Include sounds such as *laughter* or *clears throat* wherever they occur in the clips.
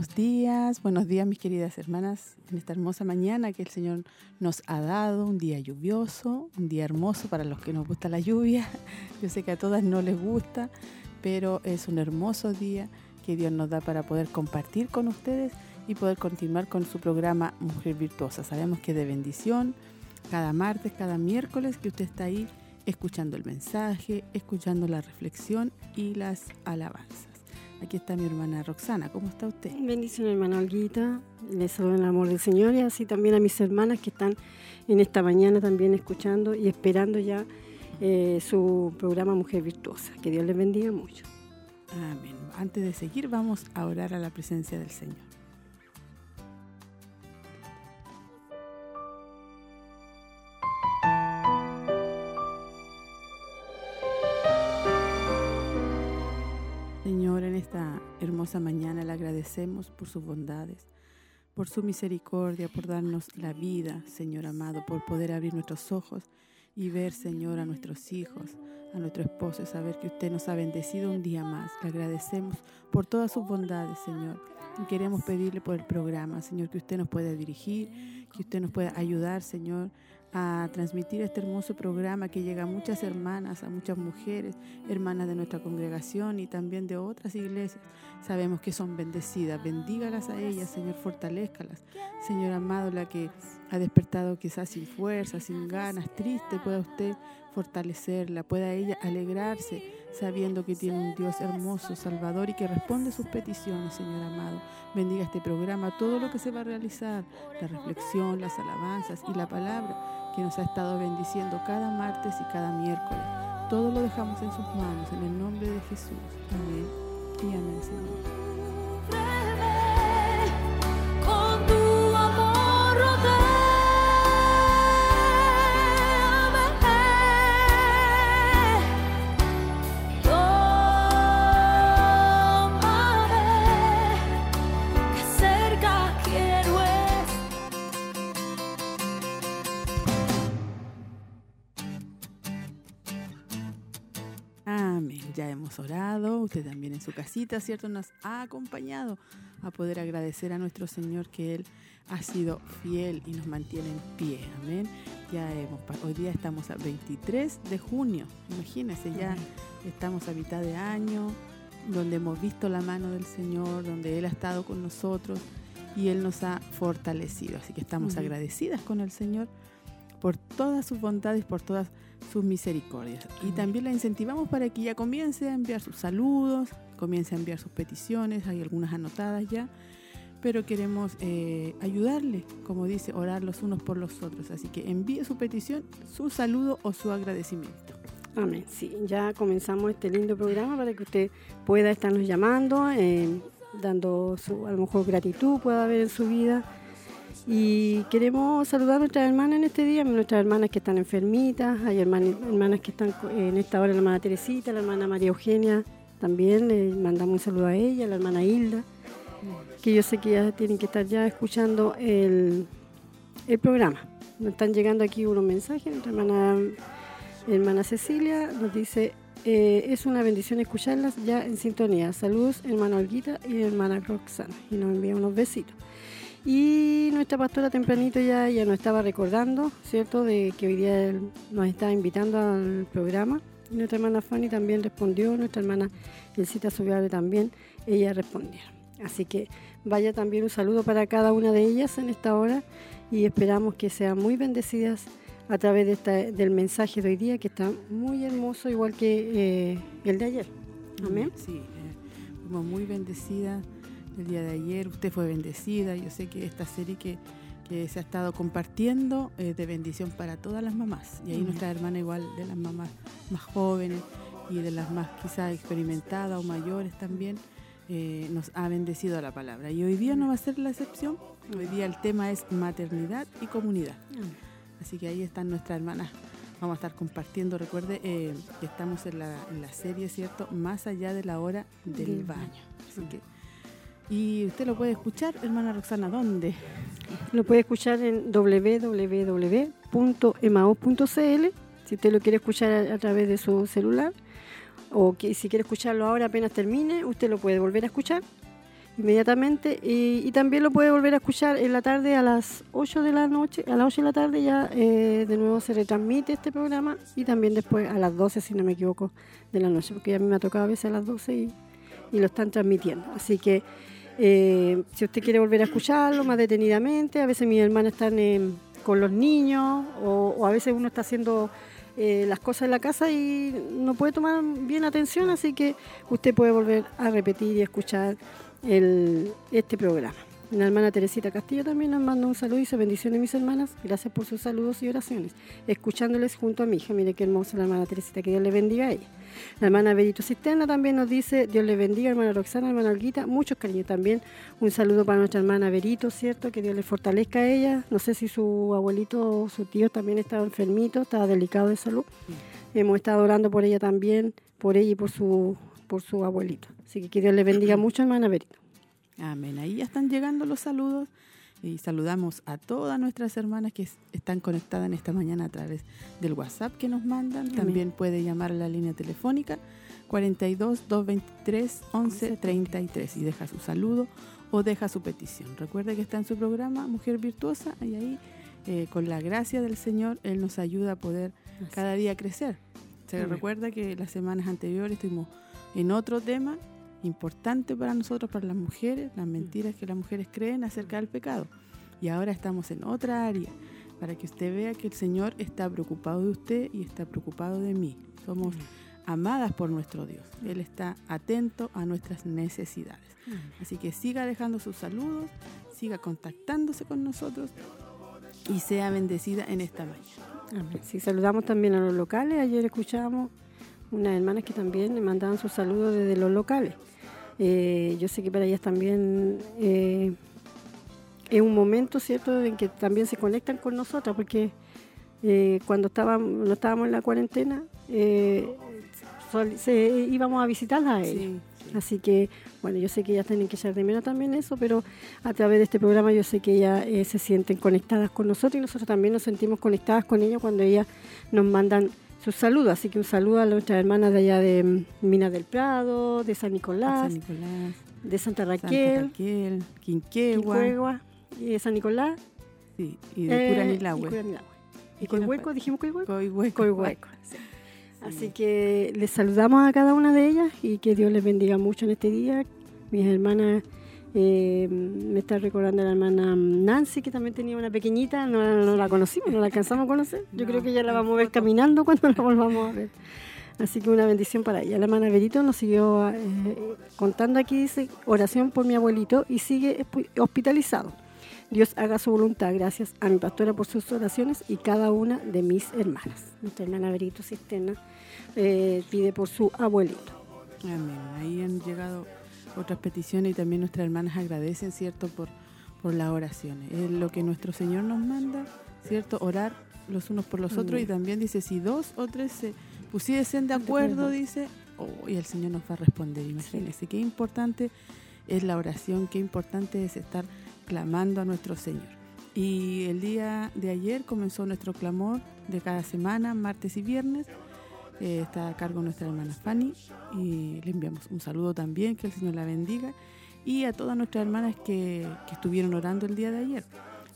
Buenos días, buenos días mis queridas hermanas, en esta hermosa mañana que el Señor nos ha dado, un día lluvioso, un día hermoso para los que nos gusta la lluvia. *laughs* Yo sé que a todas no les gusta, pero es un hermoso día que Dios nos da para poder compartir con ustedes y poder continuar con su programa Mujer Virtuosa. Sabemos que de bendición, cada martes, cada miércoles que usted está ahí escuchando el mensaje, escuchando la reflexión y las alabanzas. Aquí está mi hermana Roxana. ¿Cómo está usted? Bendición, hermana Olguita. Les saludo en el amor del Señor y así también a mis hermanas que están en esta mañana también escuchando y esperando ya eh, su programa Mujer Virtuosa. Que Dios les bendiga mucho. Amén. Antes de seguir, vamos a orar a la presencia del Señor. Señor, en esta hermosa mañana le agradecemos por sus bondades, por su misericordia, por darnos la vida, Señor amado, por poder abrir nuestros ojos y ver, Señor, a nuestros hijos, a nuestro esposo y saber que usted nos ha bendecido un día más. Le agradecemos por todas sus bondades, Señor. Y queremos pedirle por el programa, Señor, que usted nos pueda dirigir, que usted nos pueda ayudar, Señor, a transmitir este hermoso programa que llega a muchas hermanas, a muchas mujeres, hermanas de nuestra congregación y también de otras iglesias. Sabemos que son bendecidas. Bendígalas a ellas, Señor, fortalezcalas. Señor amado, la que ha despertado quizás sin fuerza, sin ganas, triste, pueda usted fortalecerla, pueda ella alegrarse sabiendo que tiene un Dios hermoso, salvador y que responde sus peticiones, Señor amado. Bendiga este programa, todo lo que se va a realizar, la reflexión, las alabanzas y la palabra que nos ha estado bendiciendo cada martes y cada miércoles. Todo lo dejamos en sus manos, en el nombre de Jesús. Amén y amén, Señor. Amén. Ya hemos orado, usted también en su casita, ¿cierto? Nos ha acompañado a poder agradecer a nuestro Señor que Él ha sido fiel y nos mantiene en pie. Amén. Ya hemos, hoy día estamos a 23 de junio. Imagínense, ya estamos a mitad de año, donde hemos visto la mano del Señor, donde Él ha estado con nosotros y Él nos ha fortalecido. Así que estamos agradecidas con el Señor por todas sus bondades, por todas sus misericordias. Y también la incentivamos para que ya comience a enviar sus saludos, comience a enviar sus peticiones, hay algunas anotadas ya, pero queremos eh, ayudarle, como dice, orar los unos por los otros. Así que envíe su petición, su saludo o su agradecimiento. Amén. Sí, ya comenzamos este lindo programa para que usted pueda estarnos llamando, eh, dando su, a lo mejor gratitud pueda haber en su vida. Y queremos saludar a nuestras hermanas en este día, nuestras hermanas que están enfermitas, hay hermanas, que están en esta hora, la hermana Teresita, la hermana María Eugenia, también le mandamos un saludo a ella, la hermana Hilda, que yo sé que ya tienen que estar ya escuchando el, el programa. Nos están llegando aquí unos mensajes, nuestra hermana Hermana Cecilia nos dice, eh, es una bendición escucharlas ya en sintonía. Saludos, hermana Olguita y hermana Roxana. Y nos envía unos besitos. Y nuestra pastora tempranito ya, ya nos estaba recordando, ¿cierto?, de que hoy día nos está invitando al programa. Y nuestra hermana Fanny también respondió, nuestra hermana Elcita Subiable también, ella respondió. Así que vaya también un saludo para cada una de ellas en esta hora y esperamos que sean muy bendecidas a través de esta, del mensaje de hoy día que está muy hermoso, igual que eh, el de ayer. Amén. Sí, eh, muy bendecidas el día de ayer. Usted fue bendecida. Yo sé que esta serie que, que se ha estado compartiendo es de bendición para todas las mamás. Y ahí nuestra hermana igual de las mamás más jóvenes y de las más quizás experimentadas o mayores también, eh, nos ha bendecido la palabra. Y hoy día no va a ser la excepción. Hoy día el tema es maternidad y comunidad. Así que ahí están nuestras hermanas. Vamos a estar compartiendo. Recuerde eh, que estamos en la, en la serie, ¿cierto? Más allá de la hora del baño. Así que, y usted lo puede escuchar, hermana Roxana, ¿dónde? Lo puede escuchar en www.emao.cl si usted lo quiere escuchar a, través de su celular o que si quiere escucharlo ahora apenas termine, usted lo puede volver a escuchar inmediatamente y, también lo puede volver a escuchar en la tarde a las 8 de la noche, a las 8 de la tarde ya eh, de nuevo se retransmite este programa y también después a las 12 si no me equivoco de la noche, porque a mí me ha tocado a veces a las 12 y, y lo están transmitiendo. Así que eh, si usted quiere volver a escucharlo más detenidamente, a veces mis hermanas están con los niños o, a veces uno está haciendo eh, las cosas en la casa y no puede tomar bien atención, así que usted puede volver a repetir y escuchar este programa. La hermana Teresita Castillo también nos manda un saludo y dice bendiciones mis hermanas, gracias por sus saludos y oraciones, escuchándoles junto a mi hija, mire qué hermosa la hermana Teresita, que Dios le bendiga a ella. La hermana Berito Cisterna también nos dice, Dios le bendiga, hermana Roxana, hermana Olguita, muchos cariños también. Un saludo para nuestra hermana Berito, ¿cierto? Que Dios le fortalezca a ella. No sé si su abuelito o su tío también estaba enfermito, estaba delicado de salud. Hemos estado orando por ella también, por ella y por su, por su abuelito. Así que que Dios le bendiga *clears throat* mucho, hermana Berito. Amén. Ahí ya están llegando los saludos y saludamos a todas nuestras hermanas que es- están conectadas en esta mañana a través del WhatsApp que nos mandan. También puede llamar a la línea telefónica 42 223 11 33 y deja su saludo o deja su petición. Recuerde que está en su programa Mujer Virtuosa y ahí eh, con la gracia del Señor Él nos ayuda a poder cada día crecer. Se Amén. recuerda que las semanas anteriores estuvimos en otro tema importante para nosotros, para las mujeres, las mentiras que las mujeres creen acerca del pecado. Y ahora estamos en otra área, para que usted vea que el Señor está preocupado de usted y está preocupado de mí. Somos amadas por nuestro Dios. Él está atento a nuestras necesidades. Así que siga dejando sus saludos, siga contactándose con nosotros y sea bendecida en esta mañana. Sí, saludamos también a los locales. Ayer escuchábamos unas hermanas que también le mandaban sus saludos desde los locales. Eh, yo sé que para ellas también eh, es un momento, ¿cierto?, en que también se conectan con nosotras, porque eh, cuando estábamos, no estábamos en la cuarentena, eh, sol- se- íbamos a visitarlas a ellas. Así que, bueno, yo sé que ellas tienen que echar de menos también eso, pero a través de este programa yo sé que ellas se sienten conectadas con nosotros y nosotros también nos sentimos conectadas con ellas cuando ellas nos mandan sus saludos. Así que un saludo a nuestras hermanas de allá de mm, Minas del Prado, de San Nicolás, San Nicolás, de Santa Santa Raquel, Raquel, Quinquegua, Quincuegua, y de San Nicolás. sí, y de eh, Curanilahue. y Curanilahue. ¿Y ¿Y Coihueco? ¿Dijimos Coihueco? Coihueco. Coihueco. Así que les saludamos a cada una de ellas y que Dios les bendiga mucho en este día. Mis hermanas, eh, me está recordando la hermana Nancy, que también tenía una pequeñita, no, no la conocimos, no la alcanzamos a conocer. Yo No, creo que ya la vamos a ver caminando cuando la volvamos a ver. Así que una bendición para ella. La hermana Berito nos siguió eh, contando aquí, dice, oración por mi abuelito y sigue hospi- hospitalizado. Dios haga su voluntad. Gracias a mi pastora por sus oraciones y cada una de mis hermanas. Nuestra hermana Berito Cisterna eh, pide por su abuelito. Amén. Ahí han llegado otras peticiones y también nuestras hermanas agradecen, ¿cierto?, por, por las oraciones. Es lo que nuestro Señor nos manda, ¿cierto?, orar los unos por los otros Amén. y también dice, si dos o tres se pusiesen de acuerdo. dice, oh, y el Señor nos va a responder. Imagínense, qué importante es la oración, qué importante es estar clamando a nuestro Señor. Y el día de ayer comenzó nuestro clamor de cada semana, martes y viernes. Eh, está a cargo nuestra hermana Fanny y le enviamos un saludo también, que el Señor la bendiga. Y a todas nuestras hermanas que, estuvieron orando el día de ayer.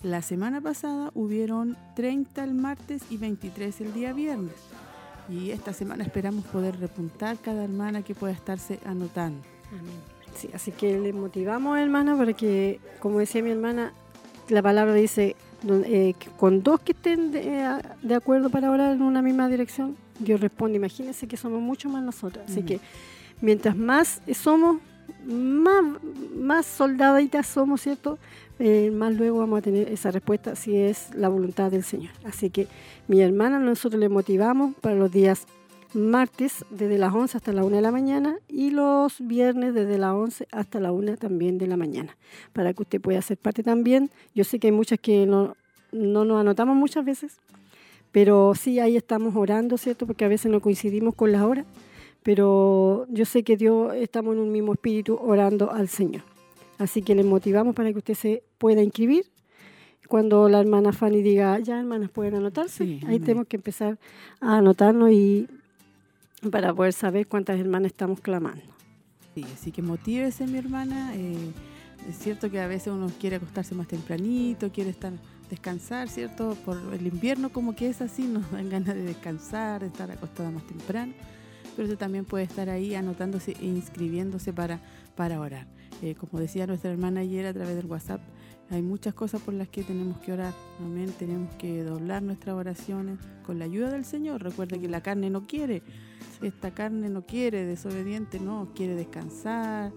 La semana pasada hubieron 30 el martes y 23 el día viernes. Y esta semana esperamos poder repuntar cada hermana que pueda estarse anotando. Sí, así que les motivamos, hermana, para que, como decía mi hermana, la palabra dice, eh, con dos que estén eh, de acuerdo para orar en una misma dirección, Dios responde. Imagínense que somos mucho más nosotros. Así que mientras más somos, más, más soldaditas somos, ¿cierto? Eh, más luego vamos a tener esa respuesta si es la voluntad del Señor. Así que mi hermana, nosotros le motivamos para los días martes desde las 11 hasta la 1 de la mañana y los viernes desde las 11 hasta la 1 también de la mañana, para que usted pueda ser parte también. Yo sé que hay muchas que no, no nos anotamos muchas veces, pero sí ahí estamos orando, ¿cierto? Porque a veces no coincidimos con las horas, pero yo sé que Dios estamos en un mismo espíritu orando al Señor. Así que les motivamos para que usted se pueda inscribir. Cuando la hermana Fanny diga, ya hermanas pueden anotarse, Sí, ahí tenemos que empezar a anotarnos y para poder saber cuántas hermanas estamos clamando. Sí, así que motívese, mi hermana. eh, es cierto que a veces uno quiere acostarse más tempranito, quiere estar descansar, ¿cierto? Por el invierno como que es así, nos dan ganas de descansar, de estar acostada más temprano. Pero usted también puede estar ahí anotándose e inscribiéndose para, para orar. Eh, como decía nuestra hermana ayer a través del WhatsApp, hay muchas cosas por las que tenemos que orar. Amén. Tenemos que doblar nuestras oraciones con la ayuda del Señor. Recuerda que la carne no quiere. Esta carne no quiere, desobediente, no. Quiere descansar,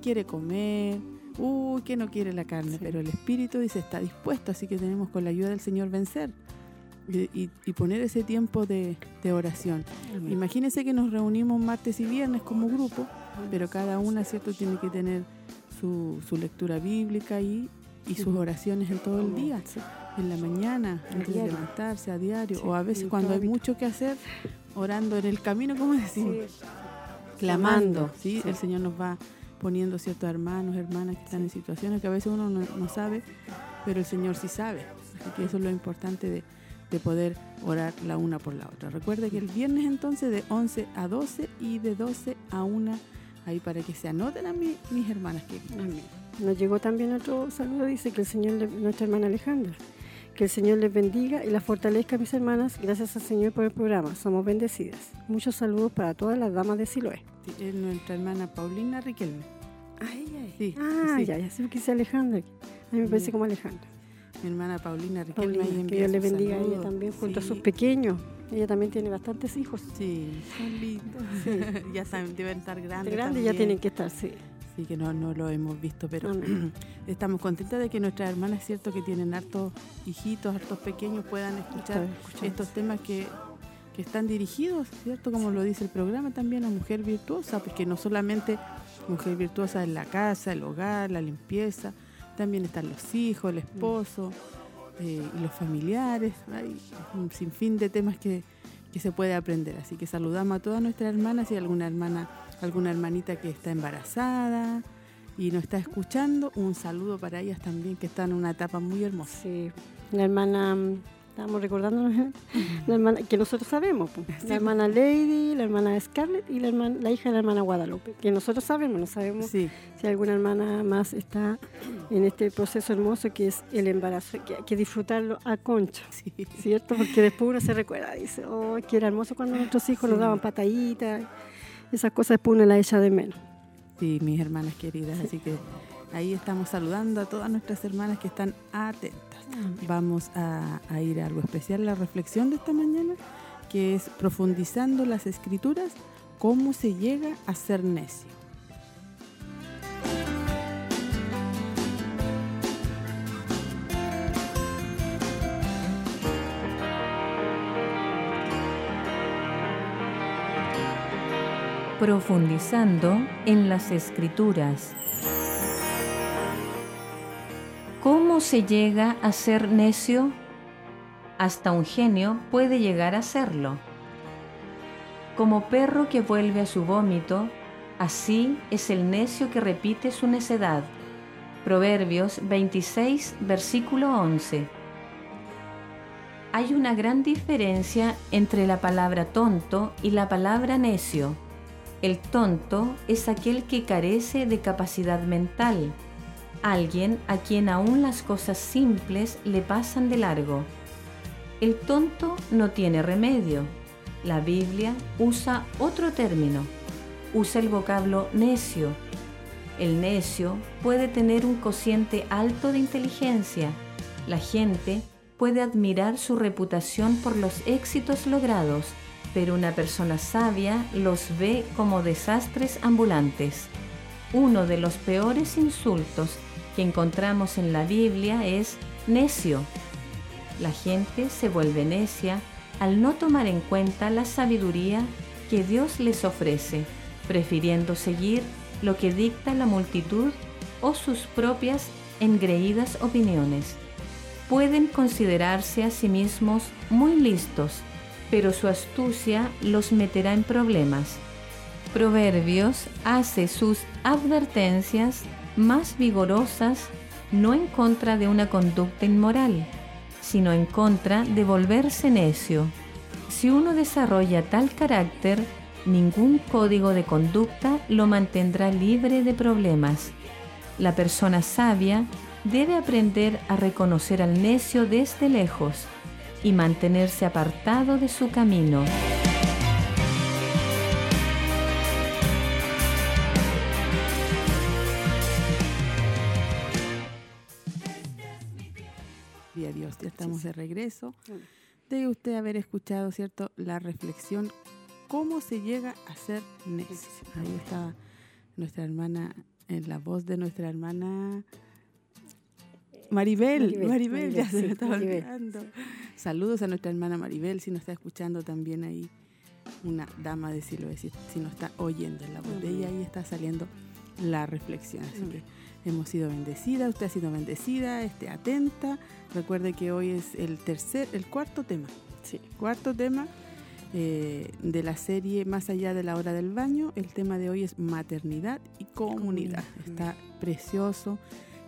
quiere comer. Uy, que no quiere la carne. Sí. Pero el Espíritu dice está dispuesto. Así que tenemos con la ayuda del Señor vencer. Y, y- y poner ese tiempo de, de oración. Imagínense que nos reunimos martes y viernes como grupo, pero cada una, ¿cierto?, tiene que tener su, su lectura bíblica y, y sus oraciones en todo el día, Sí. en la mañana, A antes de levantarse, a diario, Sí, o a veces cuando hay mucho que hacer, orando en el camino, como decimos, clamando, sí. El Señor nos va poniendo ciertos hermanos, hermanas que están en situaciones que a veces uno no, no sabe, pero el Señor sí sabe. Así que eso es lo importante de, de poder orar la una por la otra. Recuerde que el viernes entonces de 11 a 12 y de 12 a 1, ahí para que se anoten a mí, mis hermanas. Amén. Nos llegó también otro saludo, dice que el Señor, le- nuestra hermana Alejandra, que el Señor les bendiga y las fortalezca, mis hermanas. Gracias al Señor por el programa. Somos bendecidas. Muchos saludos para todas las damas de Siloé. Es nuestra hermana Paulina Riquelme. Ay, ay. Sí, Ah, sí. ya, ya sé que dice Alejandra. A mí me parece como Alejandra. Mi hermana Paulina Riquelme. Paulina, que Dios le bendiga a ella también, junto a sus pequeños. Ella también tiene bastantes hijos. Sí, son lindos. *laughs* ya saben, deben estar grandes. De grandes ya tienen que estar, sí. Sí, que no, no lo hemos visto, pero *clears throat* estamos contentas de que nuestras hermanas, cierto, que tienen hartos hijitos, hartos pequeños, puedan escuchar estos temas que, están dirigidos, ¿cierto? Como lo dice el programa también a mujer virtuosa, porque no solamente mujer virtuosa en la casa, el hogar, la limpieza, también están los hijos, el esposo eh, y los familiares, hay un sinfín de temas que, que se puede aprender. Así que saludamos a todas nuestras hermanas y alguna hermana, alguna hermanita que está embarazada y nos está escuchando, un saludo para ellas también que están en una etapa muy hermosa. Sí, la hermana, mm, estábamos la hermana, que nosotros sabemos, pues, Sí. la hermana Lady, la hermana Scarlett y la, hermana, la hija de la hermana Guadalupe, que nosotros sabemos, no sabemos Sí, si alguna hermana más está en este proceso hermoso que es el embarazo, que hay que disfrutarlo a concha, sí. ¿cierto? Porque después uno se recuerda, dice, oh, que era hermoso cuando nuestros hijos nos daban pataditas, esas cosas después uno las echa de menos. Sí, mis hermanas queridas, así que ahí estamos saludando a todas nuestras hermanas que están atentas. Vamos a, ir a algo especial, la reflexión de esta mañana, que es profundizando las escrituras, cómo se llega a ser necio. Profundizando en las escrituras. ¿Cómo se llega a ser necio? Hasta un genio puede llegar a serlo. Como perro que vuelve a su vómito, así es el necio que repite su necedad. Proverbios 26, versículo 11. Hay una gran diferencia entre la palabra tonto y la palabra necio. El tonto es aquel que carece de capacidad mental, alguien a quien aún las cosas simples le pasan de largo. El tonto no tiene remedio. La Biblia usa otro término. Usa el vocablo necio. El necio puede tener un cociente alto de inteligencia. La gente puede admirar su reputación por los éxitos logrados, pero una persona sabia los ve como desastres ambulantes. Uno de los peores insultos que encontramos en la Biblia es necio. La gente se vuelve necia al no tomar en cuenta la sabiduría que Dios les ofrece, prefiriendo seguir lo que dicta la multitud o sus propias engreídas opiniones. Pueden considerarse a sí mismos muy listos, pero su astucia los meterá en problemas. Proverbios hace sus advertencias más vigorosas no en contra de una conducta inmoral, sino en contra de volverse necio. Si uno desarrolla tal carácter, ningún código de conducta lo mantendrá libre de problemas. La persona sabia debe aprender a reconocer al necio desde lejos y mantenerse apartado de su camino. Estamos de regreso. Debe usted haber escuchado, ¿cierto? La reflexión, ¿cómo se llega a ser necio? Ahí está nuestra hermana, en la voz de nuestra hermana Maribel. Maribel, Maribel, ya Maribel, se me estaba Maribel. olvidando. Saludos a nuestra hermana Maribel, si nos está escuchando también ahí, una dama de Siloé, si, si nos está oyendo en la voz de ella, ahí está saliendo la reflexión. Así que hemos sido bendecidas, usted ha sido bendecida, esté atenta. Recuerde que hoy es el tercer, el cuarto tema. Sí. Cuarto tema eh, de la serie Más allá de la hora del baño. El tema de hoy es maternidad y comunidad. Comunidad. Está precioso,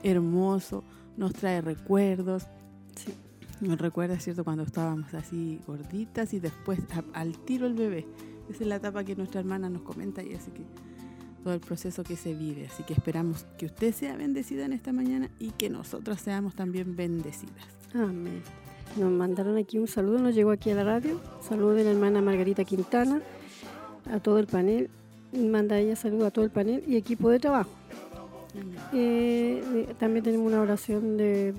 hermoso, nos trae recuerdos. Sí. Nos recuerda, ¿cierto?, cuando estábamos así gorditas y después a- al tiro el bebé. Esa es la etapa que nuestra hermana nos comenta y así que todo el proceso que se vive. Así que esperamos que usted sea bendecida en esta mañana y que nosotros seamos también bendecidas. Amén. Nos mandaron aquí un saludo, nos llegó aquí a la radio. Saludo de la hermana Margarita Quintana, a todo el panel. Manda ella saludo a todo el panel y equipo de trabajo. Eh, también tenemos una oración de,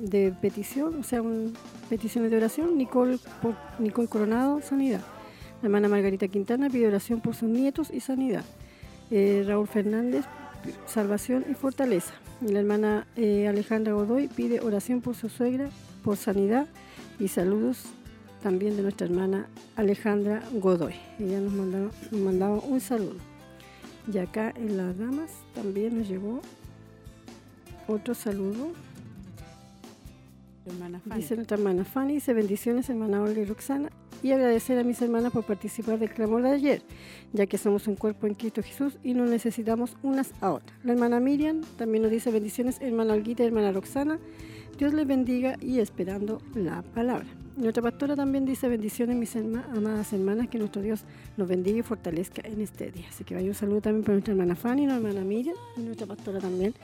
de petición, o sea, un- peticiones de oración. Nicole, Nicole Coronado, sanidad. La hermana Margarita Quintana pide oración por sus nietos y sanidad. Eh, Raúl Fernández, salvación y fortaleza. La hermana eh, Alejandra Godoy pide oración por su suegra, por sanidad y saludos también de nuestra hermana Alejandra Godoy. Ella nos mandaba, nos mandaba un saludo. Y acá en las damas también nos llegó otro saludo. Dice nuestra hermana Fanny, dice bendiciones hermana Olga y Roxana y agradecer a mis hermanas por participar del clamor de ayer, ya que somos un cuerpo en Cristo Jesús y nos necesitamos unas a otras. La hermana Miriam también nos dice bendiciones hermana Olguita y hermana Roxana. Dios les bendiga y esperando la palabra. Nuestra pastora también dice bendiciones mis herma- amadas hermanas, que nuestro Dios nos bendiga y fortalezca en este día. Así que vaya un saludo también para nuestra hermana Fanny, nuestra hermana Miriam y nuestra pastora también.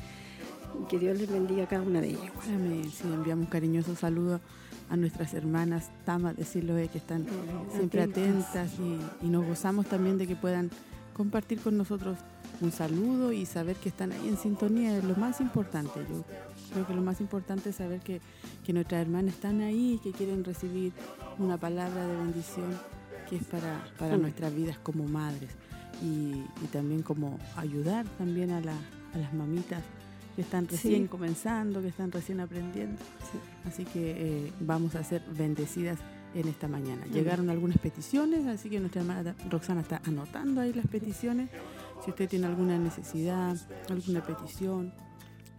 Y que Dios les bendiga a cada una de ellas. Amén. Sí, enviamos cariñosos saludos a nuestras hermanas Tamas de Siloé que están siempre atentas y, y nos gozamos también de que puedan compartir con nosotros un saludo y saber que están ahí en sintonía es lo más importante. Yo creo que lo más importante es saber que, que nuestras hermanas están ahí y que quieren recibir una palabra de bendición que es para, para Amén. nuestras vidas como madres y, y también como ayudar también a, la- a las mamitas que están recién Sí. comenzando, que están recién aprendiendo. Sí. Así que eh, vamos a ser bendecidas en esta mañana. Llegaron algunas peticiones, así que nuestra hermana Roxana está anotando ahí las peticiones. Si usted tiene alguna necesidad, alguna petición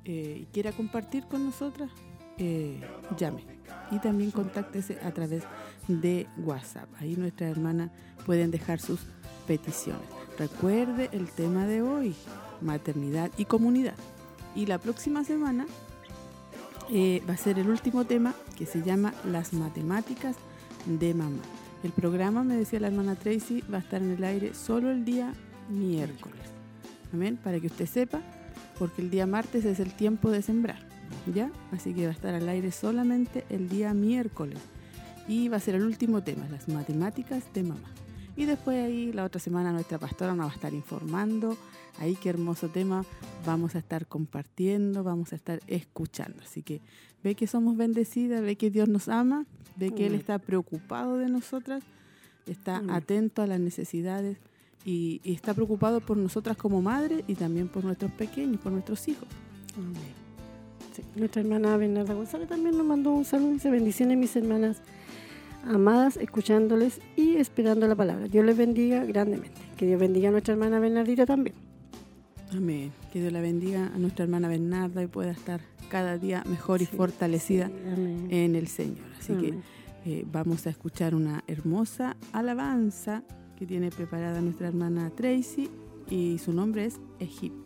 eh, y quiera compartir con nosotras, eh, llame. Y también contáctese a través de WhatsApp. Ahí nuestra hermana pueden dejar sus peticiones. Recuerde el tema de hoy, maternidad y comunidad. Y la próxima semana eh, va a ser el último tema que se llama Las matemáticas de mamá. El programa, me decía la hermana Tracy, va a estar en el aire solo el día miércoles. Amén, para que usted sepa, porque el día martes es el tiempo de sembrar, ¿ya? Así que va a estar al aire solamente el día miércoles. Y va a ser el último tema, las matemáticas de mamá. Y después ahí la otra semana nuestra pastora nos va a estar informando. Ahí qué hermoso tema vamos a estar compartiendo, vamos a estar escuchando. Así que ve que somos bendecidas, ve que Dios nos ama, ve que Él está preocupado de nosotras, está atento a las necesidades y, y está preocupado por nosotras como madres y también por nuestros pequeños, por nuestros hijos. Sí, Nuestra hermana Bernarda González también nos mandó un saludo. Dice bendiciones mis hermanas amadas, escuchándoles y esperando la palabra. Dios les bendiga grandemente. Que Dios bendiga a nuestra hermana Bernardita también. Amén. Que Dios la bendiga a nuestra hermana Bernarda y pueda estar cada día mejor y Sí, fortalecida sí, en el Señor. Así Amén. que eh, vamos a escuchar una hermosa alabanza que tiene preparada nuestra hermana Tracy y su nombre es Egipto.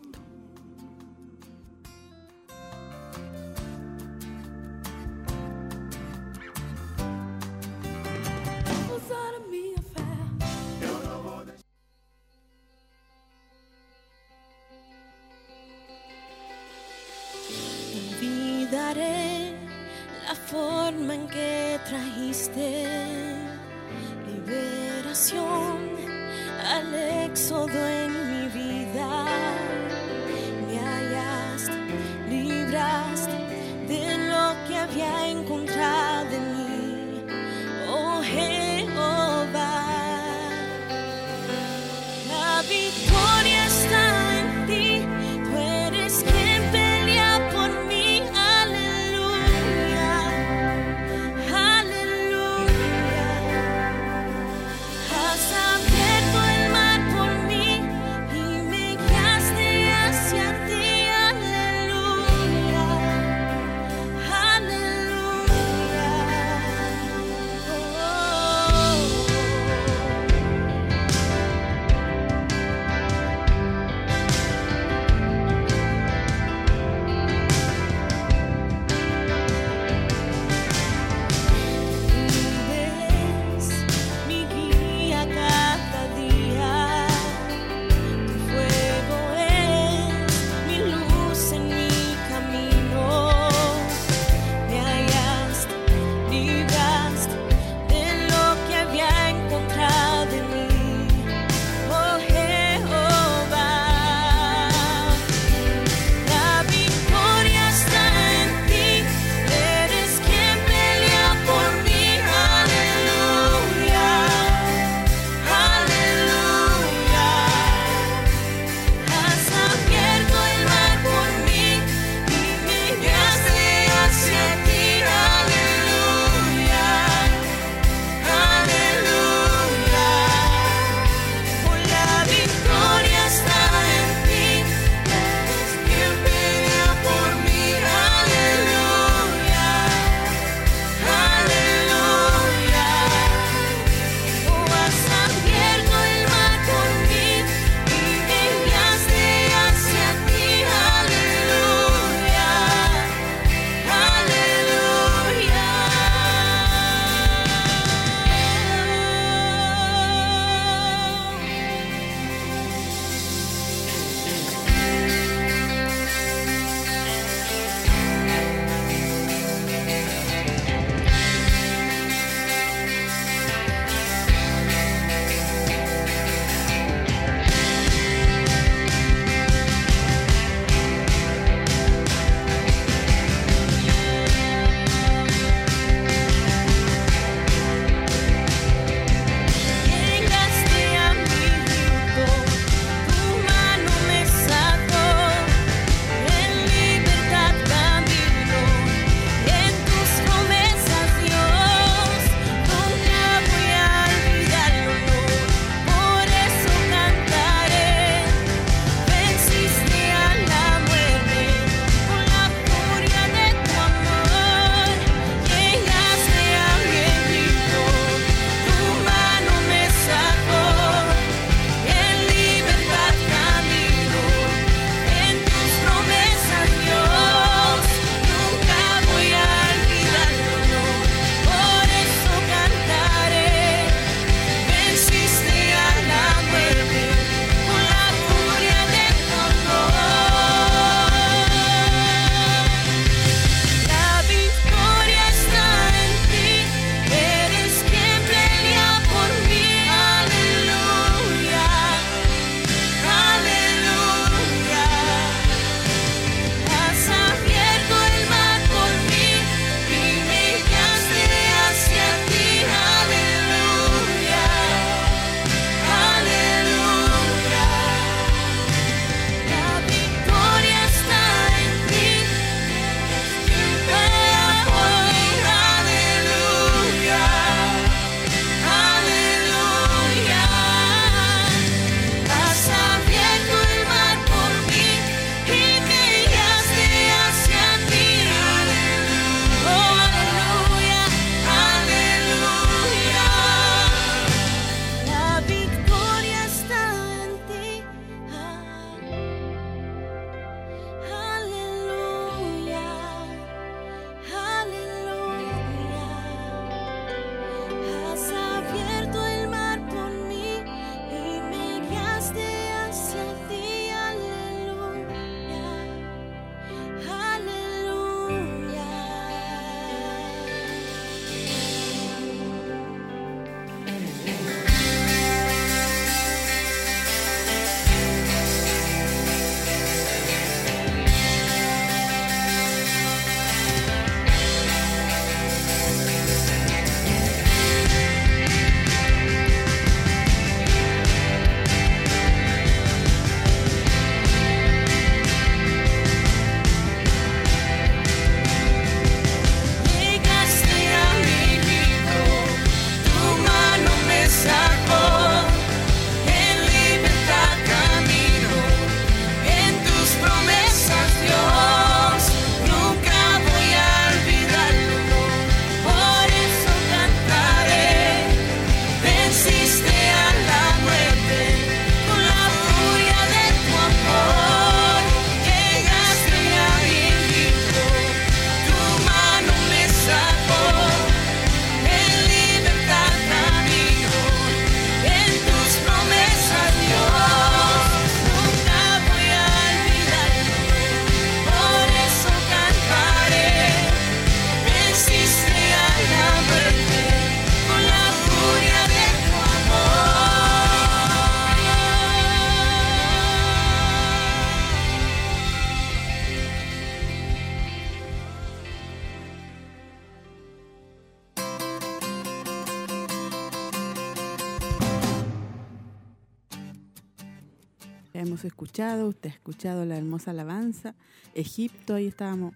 Hemos escuchado, usted ha escuchado la hermosa alabanza, Egipto, ahí estábamos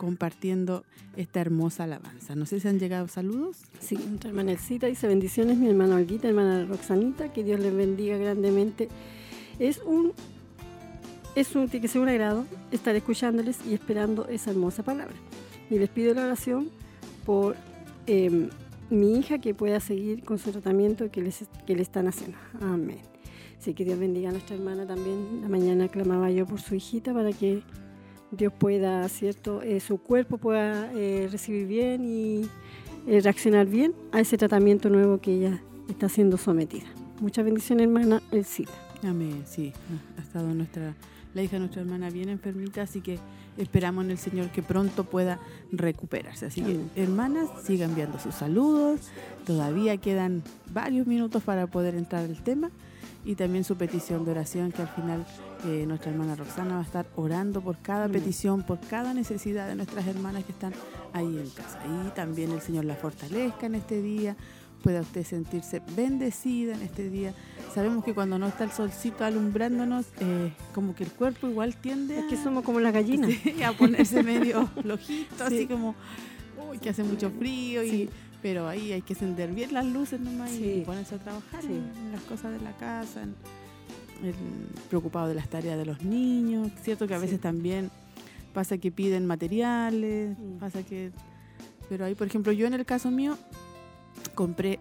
compartiendo esta hermosa alabanza. No sé si han llegado saludos. Sí, nuestra hermana Elcita dice bendiciones, mi hermana Olguita, hermana Roxanita, que Dios les bendiga grandemente. Es un, es un, tiene que ser un agrado estar escuchándoles y esperando esa hermosa palabra. Y les pido la oración por em, mi hija que pueda seguir con su tratamiento que, les, que le están haciendo. Amén. Así que Dios bendiga a nuestra hermana también. La mañana clamaba yo por su hijita para que Dios pueda, ¿cierto? Eh, su cuerpo pueda eh, recibir bien y eh, reaccionar bien a ese tratamiento nuevo que ella está siendo sometida. Muchas bendiciones, hermana Elcita. Amén, sí. Ha estado nuestra, la hija de nuestra hermana bien enfermita, así que esperamos en el Señor que pronto pueda recuperarse. Así que, hermanas, sigan enviando sus saludos. Todavía quedan varios minutos para poder entrar al tema y también su petición de oración, que al final eh, nuestra hermana Roxana va a estar orando por cada Mm. petición, por cada necesidad de nuestras hermanas que están ahí en casa. Y también el Señor la fortalezca en este día, pueda usted sentirse bendecida en este día. Sabemos que cuando no está el solcito alumbrándonos, eh, como que el cuerpo igual tiende Es que a- somos como las gallinas. *laughs* Sí, a ponerse medio *laughs* flojito, Sí. así como uy, que hace mucho frío y Sí. Pero ahí hay que encender bien las luces nomás y Sí. ponerse a trabajar Sí. en las cosas de la casa, en- en- preocupado de las tareas de los niños, cierto que a Sí. veces también pasa que piden materiales, Mm. pasa que pero ahí por ejemplo yo en el caso mío compré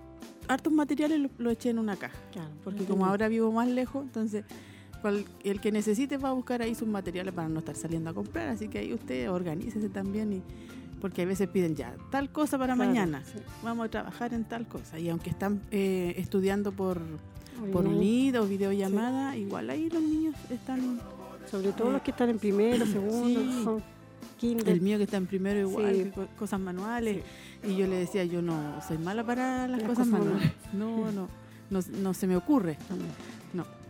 hartos materiales y lo, lo eché en una caja Claro, porque como ahora vivo más lejos, entonces el que necesite va a buscar ahí sus materiales para no estar saliendo a comprar, así que ahí usted organícese también y porque a veces piden ya tal cosa para Claro, mañana, sí. vamos a trabajar en tal cosa y aunque están eh, estudiando por por unida o videollamada, igual ahí los niños están Sobre todo Eh, los que están en primero, segundo, sí. son kinder. el mío que está en primero igual, Sí. cosas manuales y yo le decía, yo no soy mala para las, Las cosas, cosas manuales. No, no, no, no se me ocurre. No,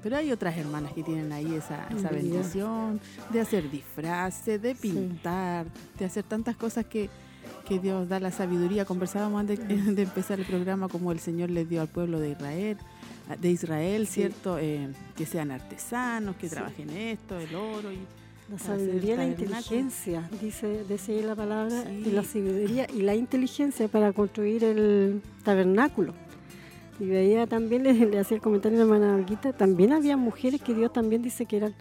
pero hay otras hermanas que tienen ahí esa, esa bendición de hacer disfraces, de pintar, de hacer tantas cosas que, que Dios da la sabiduría. Conversábamos antes *laughs* de empezar el programa como el Señor les dio al pueblo de Israel, de Israel, Sí. ¿cierto? Eh, que sean artesanos, que Sí. trabajen esto, el oro y La sabiduría y la inteligencia, dice, dice la palabra, y la sabiduría y la inteligencia para construir el tabernáculo. Y veía también, le, le hacía el comentario a la hermana Olguita, también había mujeres que Dios también dice que eran,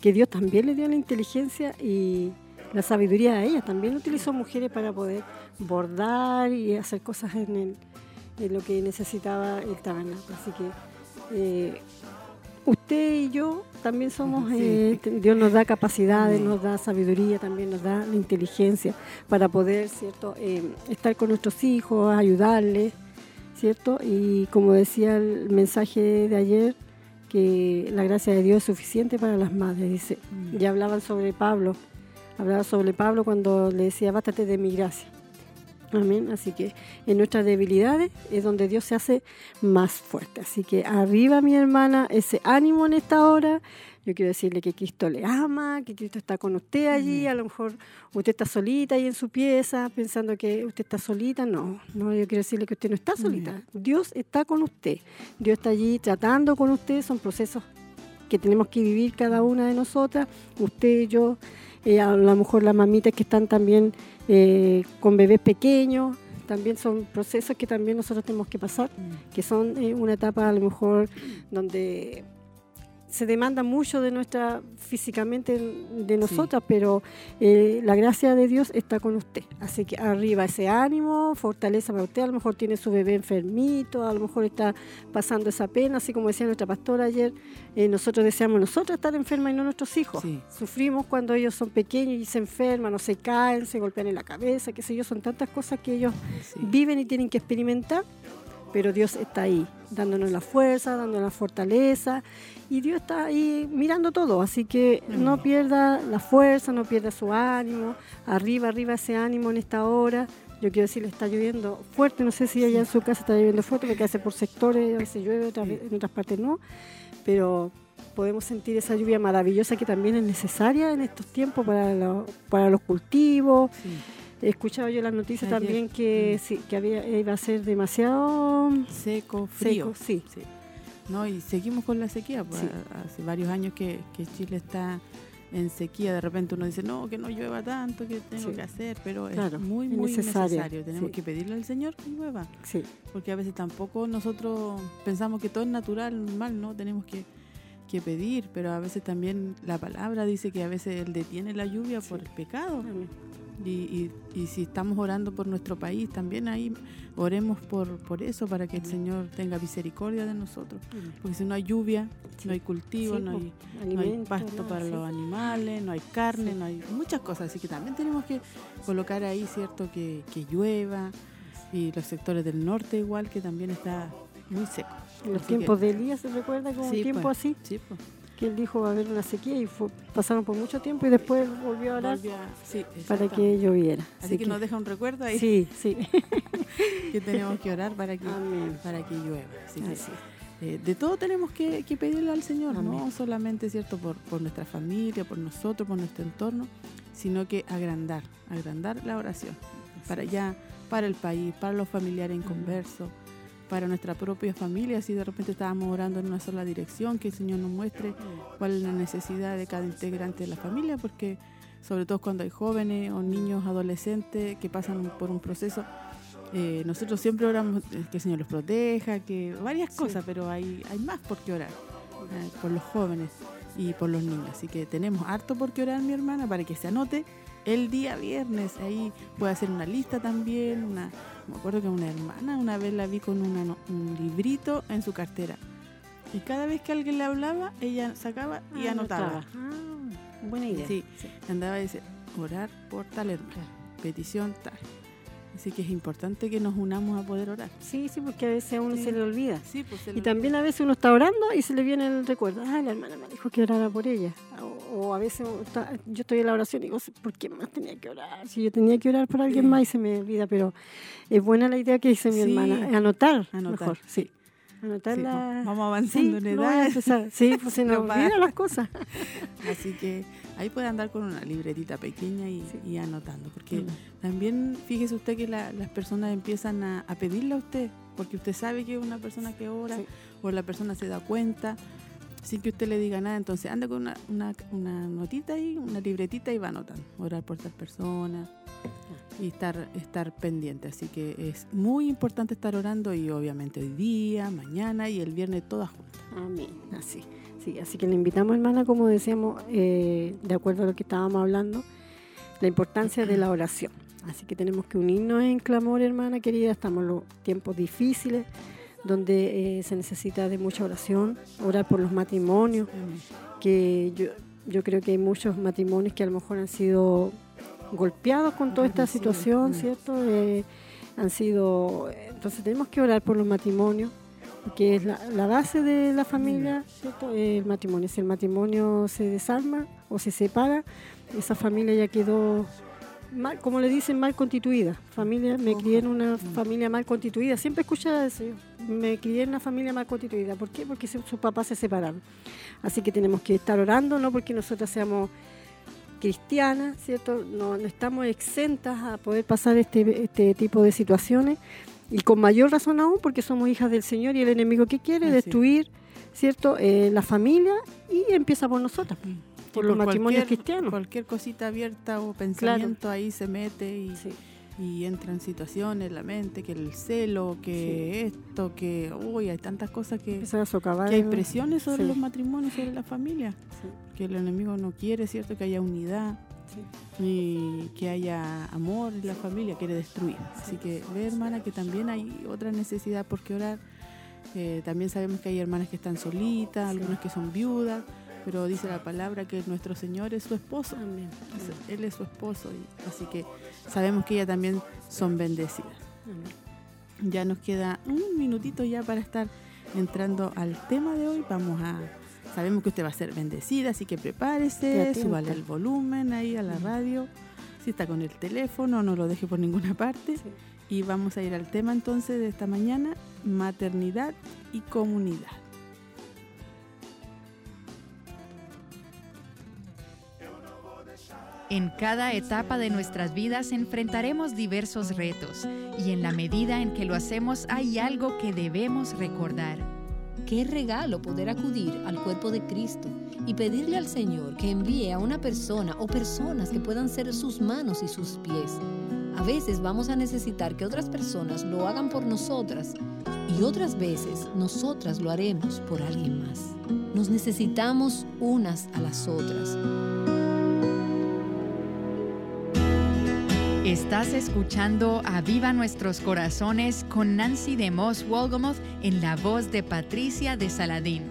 que Dios también le dio la inteligencia y la sabiduría a ellas. También utilizó mujeres para poder bordar y hacer cosas en, el- en lo que necesitaba el tabernáculo. Así que eh, usted y yo también somos, Sí. eh, Dios nos da capacidades, nos da sabiduría, también nos da la inteligencia para poder, ¿cierto?, Eh, estar con nuestros hijos, ayudarles, ¿cierto? Y como decía el mensaje de ayer, que la gracia de Dios es suficiente para las madres, dice. Mm. Ya hablaban sobre Pablo, hablaba sobre Pablo cuando le decía, bástate de mi gracia. Amén. Así que en nuestras debilidades es donde Dios se hace más fuerte. Así que arriba, mi hermana, ese ánimo en esta hora. Yo quiero decirle que Cristo le ama, que Cristo está con usted allí. A lo mejor usted está solita ahí en su pieza, pensando que usted está solita. No, no, yo quiero decirle que usted no está solita. Dios está con usted. Dios está allí tratando con usted. Son procesos que tenemos que vivir cada una de nosotras. Usted, yo, eh, a lo mejor las mamitas que están también eh, con bebés pequeños, también son procesos que también nosotros tenemos que pasar, que son eh, una etapa a lo mejor donde se demanda mucho de nuestra físicamente de nosotras, pero eh, la gracia de Dios está con usted. Así que arriba ese ánimo, fortaleza para usted. A lo mejor tiene su bebé enfermito, a lo mejor está pasando esa pena, así como decía nuestra pastora ayer. eh, nosotros deseamos nosotros estar enfermas y no nuestros hijos. Sí. Sufrimos cuando ellos son pequeños y se enferman o se caen, se golpean en la cabeza, qué sé yo, son tantas cosas que ellos Sí. viven y tienen que experimentar, pero Dios está ahí, dándonos la fuerza, dándonos la fortaleza, y Dios está ahí mirando todo, así que no pierda la fuerza, no pierda su ánimo, arriba, arriba ese ánimo en esta hora. Yo quiero decirle, está lloviendo fuerte, no sé si allá en su casa está lloviendo fuerte, porque hace por sectores, a veces llueve, otras en otras partes no, pero podemos sentir esa lluvia maravillosa que también es necesaria en estos tiempos para, lo- para los cultivos, Sí. He escuchado yo las noticias Ayer. también que, Mm. sí, que había, iba a ser demasiado Seco, frío. seco, sí. Sí. ¿no? Y seguimos con la sequía. Pues, Sí. Hace varios años que, que Chile está en sequía. De repente uno dice, no, que no llueva tanto, que tengo Sí. que hacer, pero Claro, es muy, muy necesario, necesario. Tenemos sí. que pedirle al Señor que llueva, Sí, porque a veces tampoco nosotros pensamos que todo es natural, normal, ¿no? Tenemos que, que pedir, pero a veces también la palabra dice que a veces Él detiene la lluvia por el pecado. Y, y- y si estamos orando por nuestro país, también ahí oremos por, por eso, para que el Señor tenga misericordia de nosotros. Porque si no hay lluvia, Sí. no hay cultivo, Sí, no, pues, hay, no hay pasto para sí. los animales, no hay carne, no hay muchas cosas. Así que también tenemos que colocar ahí, ¿cierto? Que, que llueva. Y los sectores del norte igual, que también está muy seco. En los Así que- tiempos de Elías, ¿se recuerda como un tiempo pues. así? Sí, pues. Que él dijo va a haber una sequía y fue- pasaron por mucho tiempo y después volvió a orar Volvió a- sí, para que lloviera. Así que nos deja un recuerdo ahí Sí, sí. *laughs* que tenemos que orar para que, Amén. para que llueva. Así que, Así. Eh, de todo tenemos que, que pedirle al Señor, no solamente cierto por, por nuestra familia, por nosotros, por nuestro entorno, sino que agrandar, agrandar la oración para ya, para el país, para los familiares en converso, para nuestra propia familia, si de repente estábamos orando en una sola dirección, que el Señor nos muestre cuál es la necesidad de cada integrante de la familia, porque sobre todo cuando hay jóvenes o niños, adolescentes que pasan por un proceso, eh, nosotros siempre oramos eh, que el Señor los proteja, que varias Sí. cosas, pero hay, hay más por qué orar, eh, por los jóvenes y por los niños. Así que tenemos harto por qué orar, mi hermana, para que se anote el día viernes. Ahí puede hacer una lista también. Una, me acuerdo que una hermana una vez la vi con una un librito en su cartera. Y cada vez que alguien le hablaba, ella sacaba y Ah, anotaba. Ah, buena idea. Sí, andaba y decía, orar por tal hermano, petición tal. Así que es importante que nos unamos a poder orar. Sí, sí, porque a veces a uno Sí. se le olvida. Sí, pues se Y también a veces uno está orando y se le viene el recuerdo. Ah, la hermana me dijo que orara por ella. O, o a veces está- yo estoy en la oración y digo, ¿por qué más tenía que orar? Si yo tenía que orar por alguien Sí. más y se me olvida. Pero es buena la idea que dice mi hermana. Anotar, Anotar, mejor. Sí. Anotar la... vamos avanzando en voy a edad. empezar. Sí, pues se *laughs* nos olvidan las cosas. Así que ahí puede andar con una libretita pequeña y, Sí. y anotando. Porque Mm. también fíjese usted que la- las personas empiezan a, a pedirle a usted, porque usted sabe que es una persona que ora Sí. o la persona se da cuenta sin que usted le diga nada. Entonces anda con una, una, una notita ahí, una libretita y va anotando. Orar por tal persona y estar, estar pendiente. Así que es muy importante estar orando y obviamente hoy día, mañana y el viernes todas juntas. Amén. Así. Sí, así que le invitamos, hermana, como decíamos, eh, de acuerdo a lo que estábamos hablando, la importancia de la oración. Así que tenemos que unirnos en clamor, hermana querida. Estamos en los tiempos difíciles, donde eh, se necesita de mucha oración, orar por los matrimonios, que yo, yo creo que hay muchos matrimonios que a lo mejor han sido golpeados con toda esta situación. ¿cierto? Eh, han sido, entonces tenemos que orar por los matrimonios, que es la, la base de la familia, ¿cierto? El matrimonio. Si el matrimonio se desarma o se separa, esa familia ya quedó mal, como le dicen, mal constituida. Familia, me crié en una familia mal constituida. Siempre escuchaba eso. Me crié en una familia mal constituida. ¿Por qué? Porque su- sus papás se separaron. Así que tenemos que estar orando, no porque nosotras seamos cristianas, ¿cierto? No, no estamos exentas a poder pasar este, este tipo de situaciones y con mayor razón aún porque somos hijas del Señor y el enemigo que quiere Así destruir, ¿cierto? Eh, la familia y empieza por nosotras, por Y los matrimonios cristianos. Cualquier cosita abierta o pensamiento ahí se mete y, Sí. y entra en situaciones la mente, que el celo, que esto, que uy, hay tantas cosas que, a que hay presiones sobre Sí. los matrimonios, sobre la familia, que el enemigo no quiere, ¿cierto? Que haya unidad sí. y que haya amor en la familia, quiere destruir. Así que ve, hermana, que también hay otra necesidad por qué orar. Eh, también sabemos que hay hermanas que están solitas, algunas que son viudas, pero dice la palabra que nuestro Señor es su esposo. Amén. Él es su esposo, y, así que sabemos que ellas también son bendecidas. Amén. Ya nos queda un minutito ya para estar entrando al tema de hoy. Vamos a. Sabemos que usted va a ser bendecida, así que prepárese, súbale el volumen ahí a la radio. Si está con el teléfono, no lo deje por ninguna parte. Sí. Y vamos a ir al tema entonces de esta mañana: maternidad y comunidad. En cada etapa de nuestras vidas enfrentaremos diversos retos y en la medida en que lo hacemos hay algo que debemos recordar. Qué regalo poder acudir al cuerpo de Cristo y pedirle al Señor que envíe a una persona o personas que puedan ser sus manos y sus pies. A veces vamos a necesitar que otras personas lo hagan por nosotras y otras veces nosotras lo haremos por alguien más. Nos necesitamos unas a las otras. Estás escuchando a Viva Nuestros Corazones con Nancy de Moss Wolgamoth en la voz de Patricia de Saladín.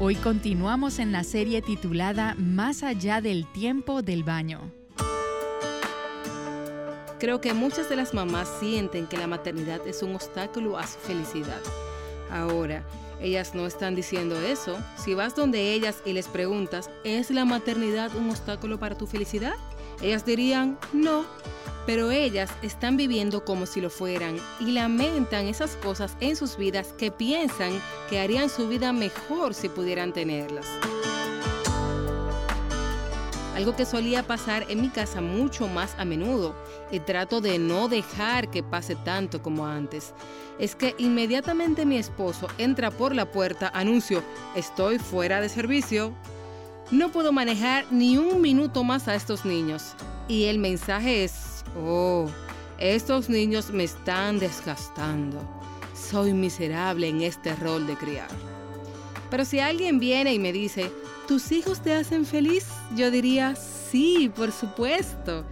Hoy continuamos en la serie titulada Más allá del tiempo del baño. Creo que muchas de las mamás sienten que la maternidad es un obstáculo a su felicidad. Ahora, ellas no están diciendo eso. Si vas donde ellas y les preguntas, ¿es la maternidad un obstáculo para tu felicidad? Ellas dirían, no, pero ellas están viviendo como si lo fueran y lamentan esas cosas en sus vidas que piensan que harían su vida mejor si pudieran tenerlas. Algo que solía pasar en mi casa mucho más a menudo y trato de no dejar que pase tanto como antes. Es que inmediatamente mi esposo entra por la puerta, anuncio, estoy fuera de servicio. No puedo manejar ni un minuto más a estos niños. Y el mensaje es, Oh, estos niños me están desgastando. Soy miserable en este rol de criar. Pero si alguien viene y me dice, ¿tus hijos te hacen feliz? Yo diría, sí, por supuesto.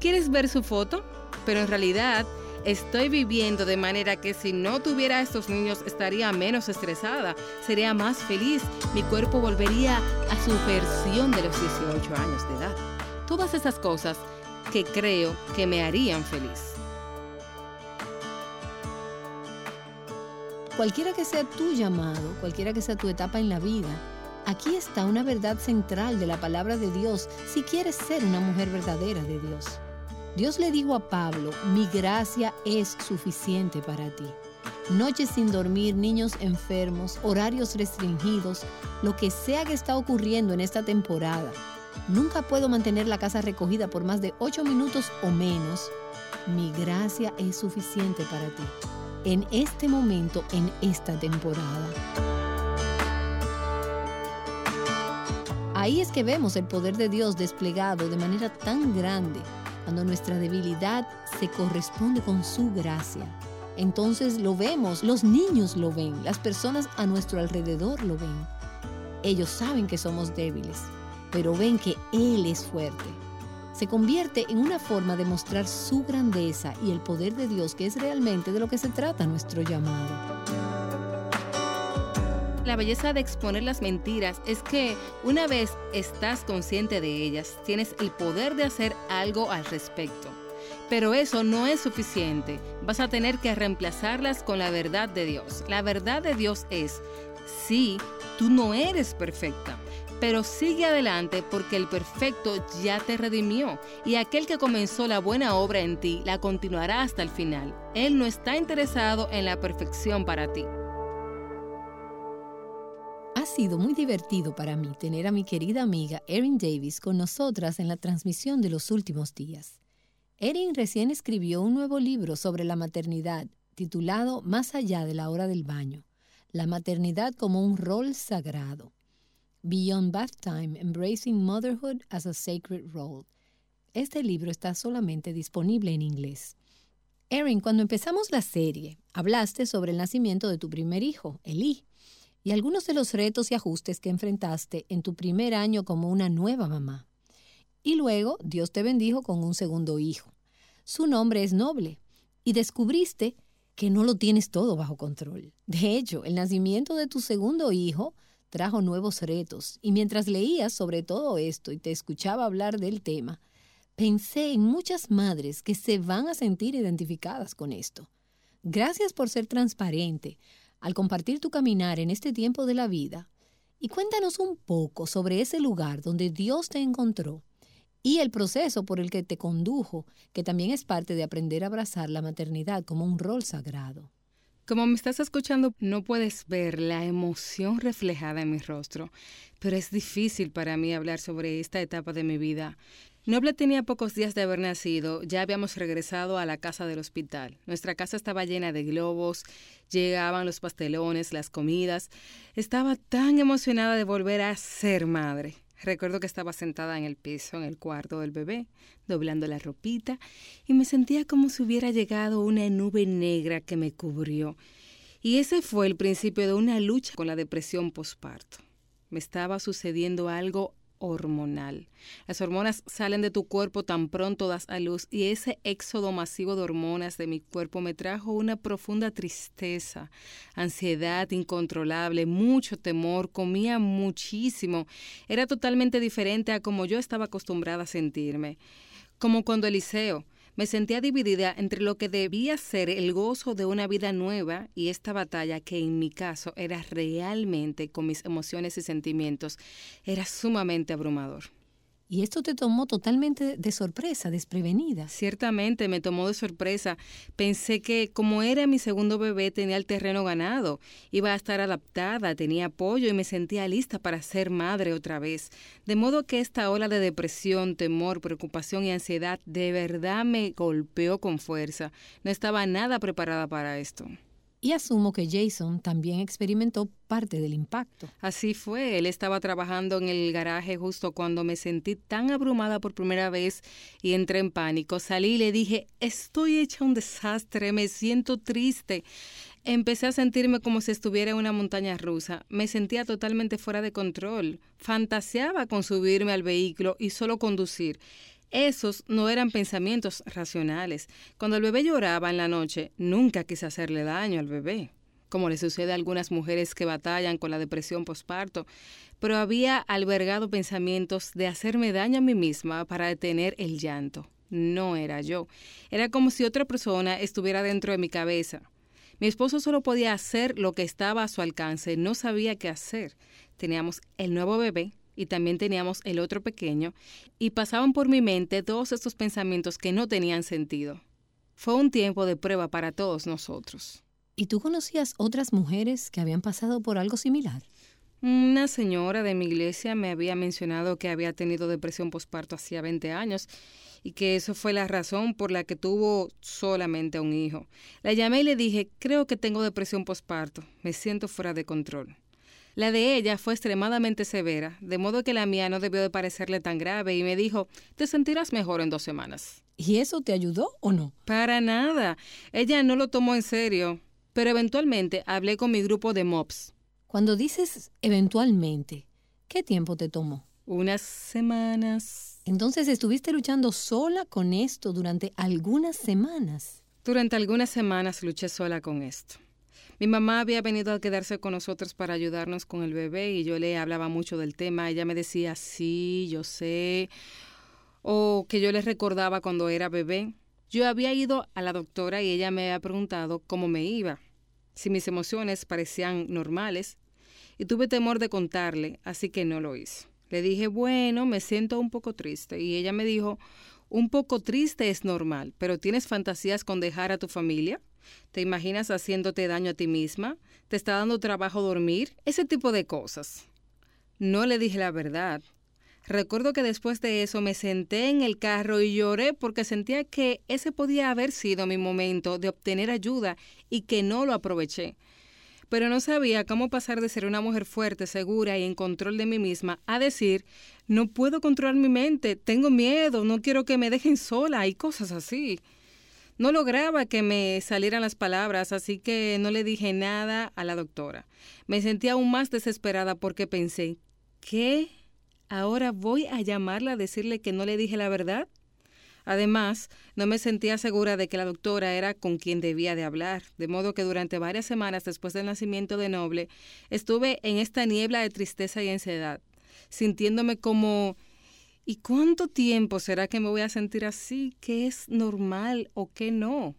¿Quieres ver su foto? Pero en realidad estoy viviendo de manera que si no tuviera estos niños estaría menos estresada, sería más feliz, mi cuerpo volvería a su versión de los 18 años de edad. Todas esas cosas que creo que me harían feliz. Cualquiera que sea tu llamado, cualquiera que sea tu etapa en la vida, aquí está una verdad central de la palabra de Dios si quieres ser una mujer verdadera de Dios. Dios le dijo a Pablo, mi gracia es suficiente para ti. Noches sin dormir, niños enfermos, horarios restringidos, lo que sea que está ocurriendo en esta temporada, nunca puedo mantener la casa recogida por más de ocho minutos o menos, mi gracia es suficiente para ti. En este momento, en esta temporada. Ahí es que vemos el poder de Dios desplegado de manera tan grande, cuando nuestra debilidad se corresponde con su gracia. Entonces lo vemos, los niños lo ven, las personas a nuestro alrededor lo ven. Ellos saben que somos débiles, pero ven que Él es fuerte. Se convierte en una forma de mostrar su grandeza y el poder de Dios, que es realmente de lo que se trata nuestro llamado. La belleza de exponer las mentiras es que una vez estás consciente de ellas, tienes el poder de hacer algo al respecto. Pero eso no es suficiente. Vas a tener que reemplazarlas con la verdad de Dios. La verdad de Dios es, sí, tú no eres perfecta, pero sigue adelante porque el perfecto ya te redimió y aquel que comenzó la buena obra en ti la continuará hasta el final. Él no está interesado en la perfección para ti. Sido muy divertido para mí tener a mi querida amiga Erin Davis con nosotras en la transmisión de los últimos días. Erin recién escribió un nuevo libro sobre la maternidad titulado Más allá de la hora del baño, la maternidad como un rol sagrado. Beyond Bath Time, Embracing Motherhood as a Sacred Role. Este libro está solamente disponible en inglés. Erin, cuando empezamos la serie, hablaste sobre el nacimiento de tu primer hijo, Eli, y algunos de los retos y ajustes que enfrentaste en tu primer año como una nueva mamá. Y luego Dios te bendijo con un segundo hijo. Su nombre es noble, y descubriste que no lo tienes todo bajo control. De hecho, el nacimiento de tu segundo hijo trajo nuevos retos, y mientras leía sobre todo esto y te escuchaba hablar del tema, pensé en muchas madres que se van a sentir identificadas con esto. Gracias por ser transparente al compartir tu caminar en este tiempo de la vida y cuéntanos un poco sobre ese lugar donde Dios te encontró y el proceso por el que te condujo, que también es parte de aprender a abrazar la maternidad como un rol sagrado. Como me estás escuchando, no puedes ver la emoción reflejada en mi rostro, pero es difícil para mí hablar sobre esta etapa de mi vida. Noble tenía pocos días de haber nacido, ya habíamos regresado a la casa del hospital. Nuestra casa estaba llena de globos, llegaban los pastelones, las comidas. Estaba tan emocionada de volver a ser madre. Recuerdo que estaba sentada en el piso, en el cuarto del bebé, doblando la ropita, y me sentía como si hubiera llegado una nube negra que me cubrió. Y ese fue el principio de una lucha con la depresión posparto. Me estaba sucediendo algo hormonal. Las hormonas salen de tu cuerpo tan pronto das a luz y ese éxodo masivo de hormonas de mi cuerpo me trajo una profunda tristeza, ansiedad incontrolable, mucho temor, comía muchísimo. Era totalmente diferente a como yo estaba acostumbrada a sentirme. Como cuando Eliseo me sentía dividida entre lo que debía ser el gozo de una vida nueva y esta batalla que en mi caso era realmente con mis emociones y sentimientos, era sumamente abrumador. Y esto te tomó totalmente de sorpresa, desprevenida. Ciertamente me tomó de sorpresa. Pensé que como era mi segundo bebé tenía el terreno ganado, iba a estar adaptada, tenía apoyo y me sentía lista para ser madre otra vez. De modo que esta ola de depresión, temor, preocupación y ansiedad de verdad me golpeó con fuerza. No estaba nada preparada para esto. Y asumo que Jason también experimentó parte del impacto. Así fue, él estaba trabajando en el garaje justo cuando me sentí tan abrumada por primera vez y entré en pánico. Salí y le dije, estoy hecha un desastre, me siento triste. Empecé a sentirme como si estuviera en una montaña rusa. Me sentía totalmente fuera de control. Fantaseaba con subirme al vehículo y solo conducir. Esos no eran pensamientos racionales. Cuando el bebé lloraba en la noche, nunca quise hacerle daño al bebé, como le sucede a algunas mujeres que batallan con la depresión postparto, pero había albergado pensamientos de hacerme daño a mí misma para detener el llanto. No era yo. Era como si otra persona estuviera dentro de mi cabeza. Mi esposo solo podía hacer lo que estaba a su alcance, no sabía qué hacer. Teníamos el nuevo bebé, y también teníamos el otro pequeño, y pasaban por mi mente todos estos pensamientos que no tenían sentido. Fue un tiempo de prueba para todos nosotros. ¿Y tú conocías otras mujeres que habían pasado por algo similar? Una señora de mi iglesia me había mencionado que había tenido depresión postparto hacía 20 años y que eso fue la razón por la que tuvo solamente un hijo. La llamé y le dije, creo que tengo depresión postparto, me siento fuera de control. La de ella fue extremadamente severa, de modo que la mía no debió de parecerle tan grave y me dijo, te sentirás mejor en dos semanas. ¿Y eso te ayudó o no? Para nada. Ella no lo tomó en serio, pero eventualmente hablé con mi grupo de MOPS. Cuando dices eventualmente, ¿qué tiempo te tomó? Unas semanas. Entonces estuviste luchando sola con esto durante algunas semanas. Durante algunas semanas luché sola con esto. Mi mamá había venido a quedarse con nosotros para ayudarnos con el bebé y yo le hablaba mucho del tema. Ella me decía, sí, yo sé, o que yo le recordaba cuando era bebé. Yo había ido a la doctora y ella me había preguntado cómo me iba, si mis emociones parecían normales, y tuve temor de contarle, así que no lo hice. Le dije, bueno, me siento un poco triste, y ella me dijo, un poco triste es normal, pero ¿tienes fantasías con dejar a tu familia? ¿Te imaginas haciéndote daño a ti misma? ¿Te está dando trabajo dormir? Ese tipo de cosas. No le dije la verdad. Recuerdo que después de eso me senté en el carro y lloré porque sentía que ese podía haber sido mi momento de obtener ayuda y que no lo aproveché. Pero no sabía cómo pasar de ser una mujer fuerte, segura y en control de mí misma a decir, no puedo controlar mi mente, tengo miedo, no quiero que me dejen sola y cosas así. No lograba que me salieran las palabras, así que no le dije nada a la doctora. Me sentía aún más desesperada porque pensé, ¿qué? ¿Ahora voy a llamarla a decirle que no le dije la verdad? Además, no me sentía segura de que la doctora era con quien debía de hablar, de modo que durante varias semanas después del nacimiento de Noble estuve en esta niebla de tristeza y ansiedad, sintiéndome como ¿Y cuánto tiempo será que me voy a sentir así? ¿Qué es normal o qué no?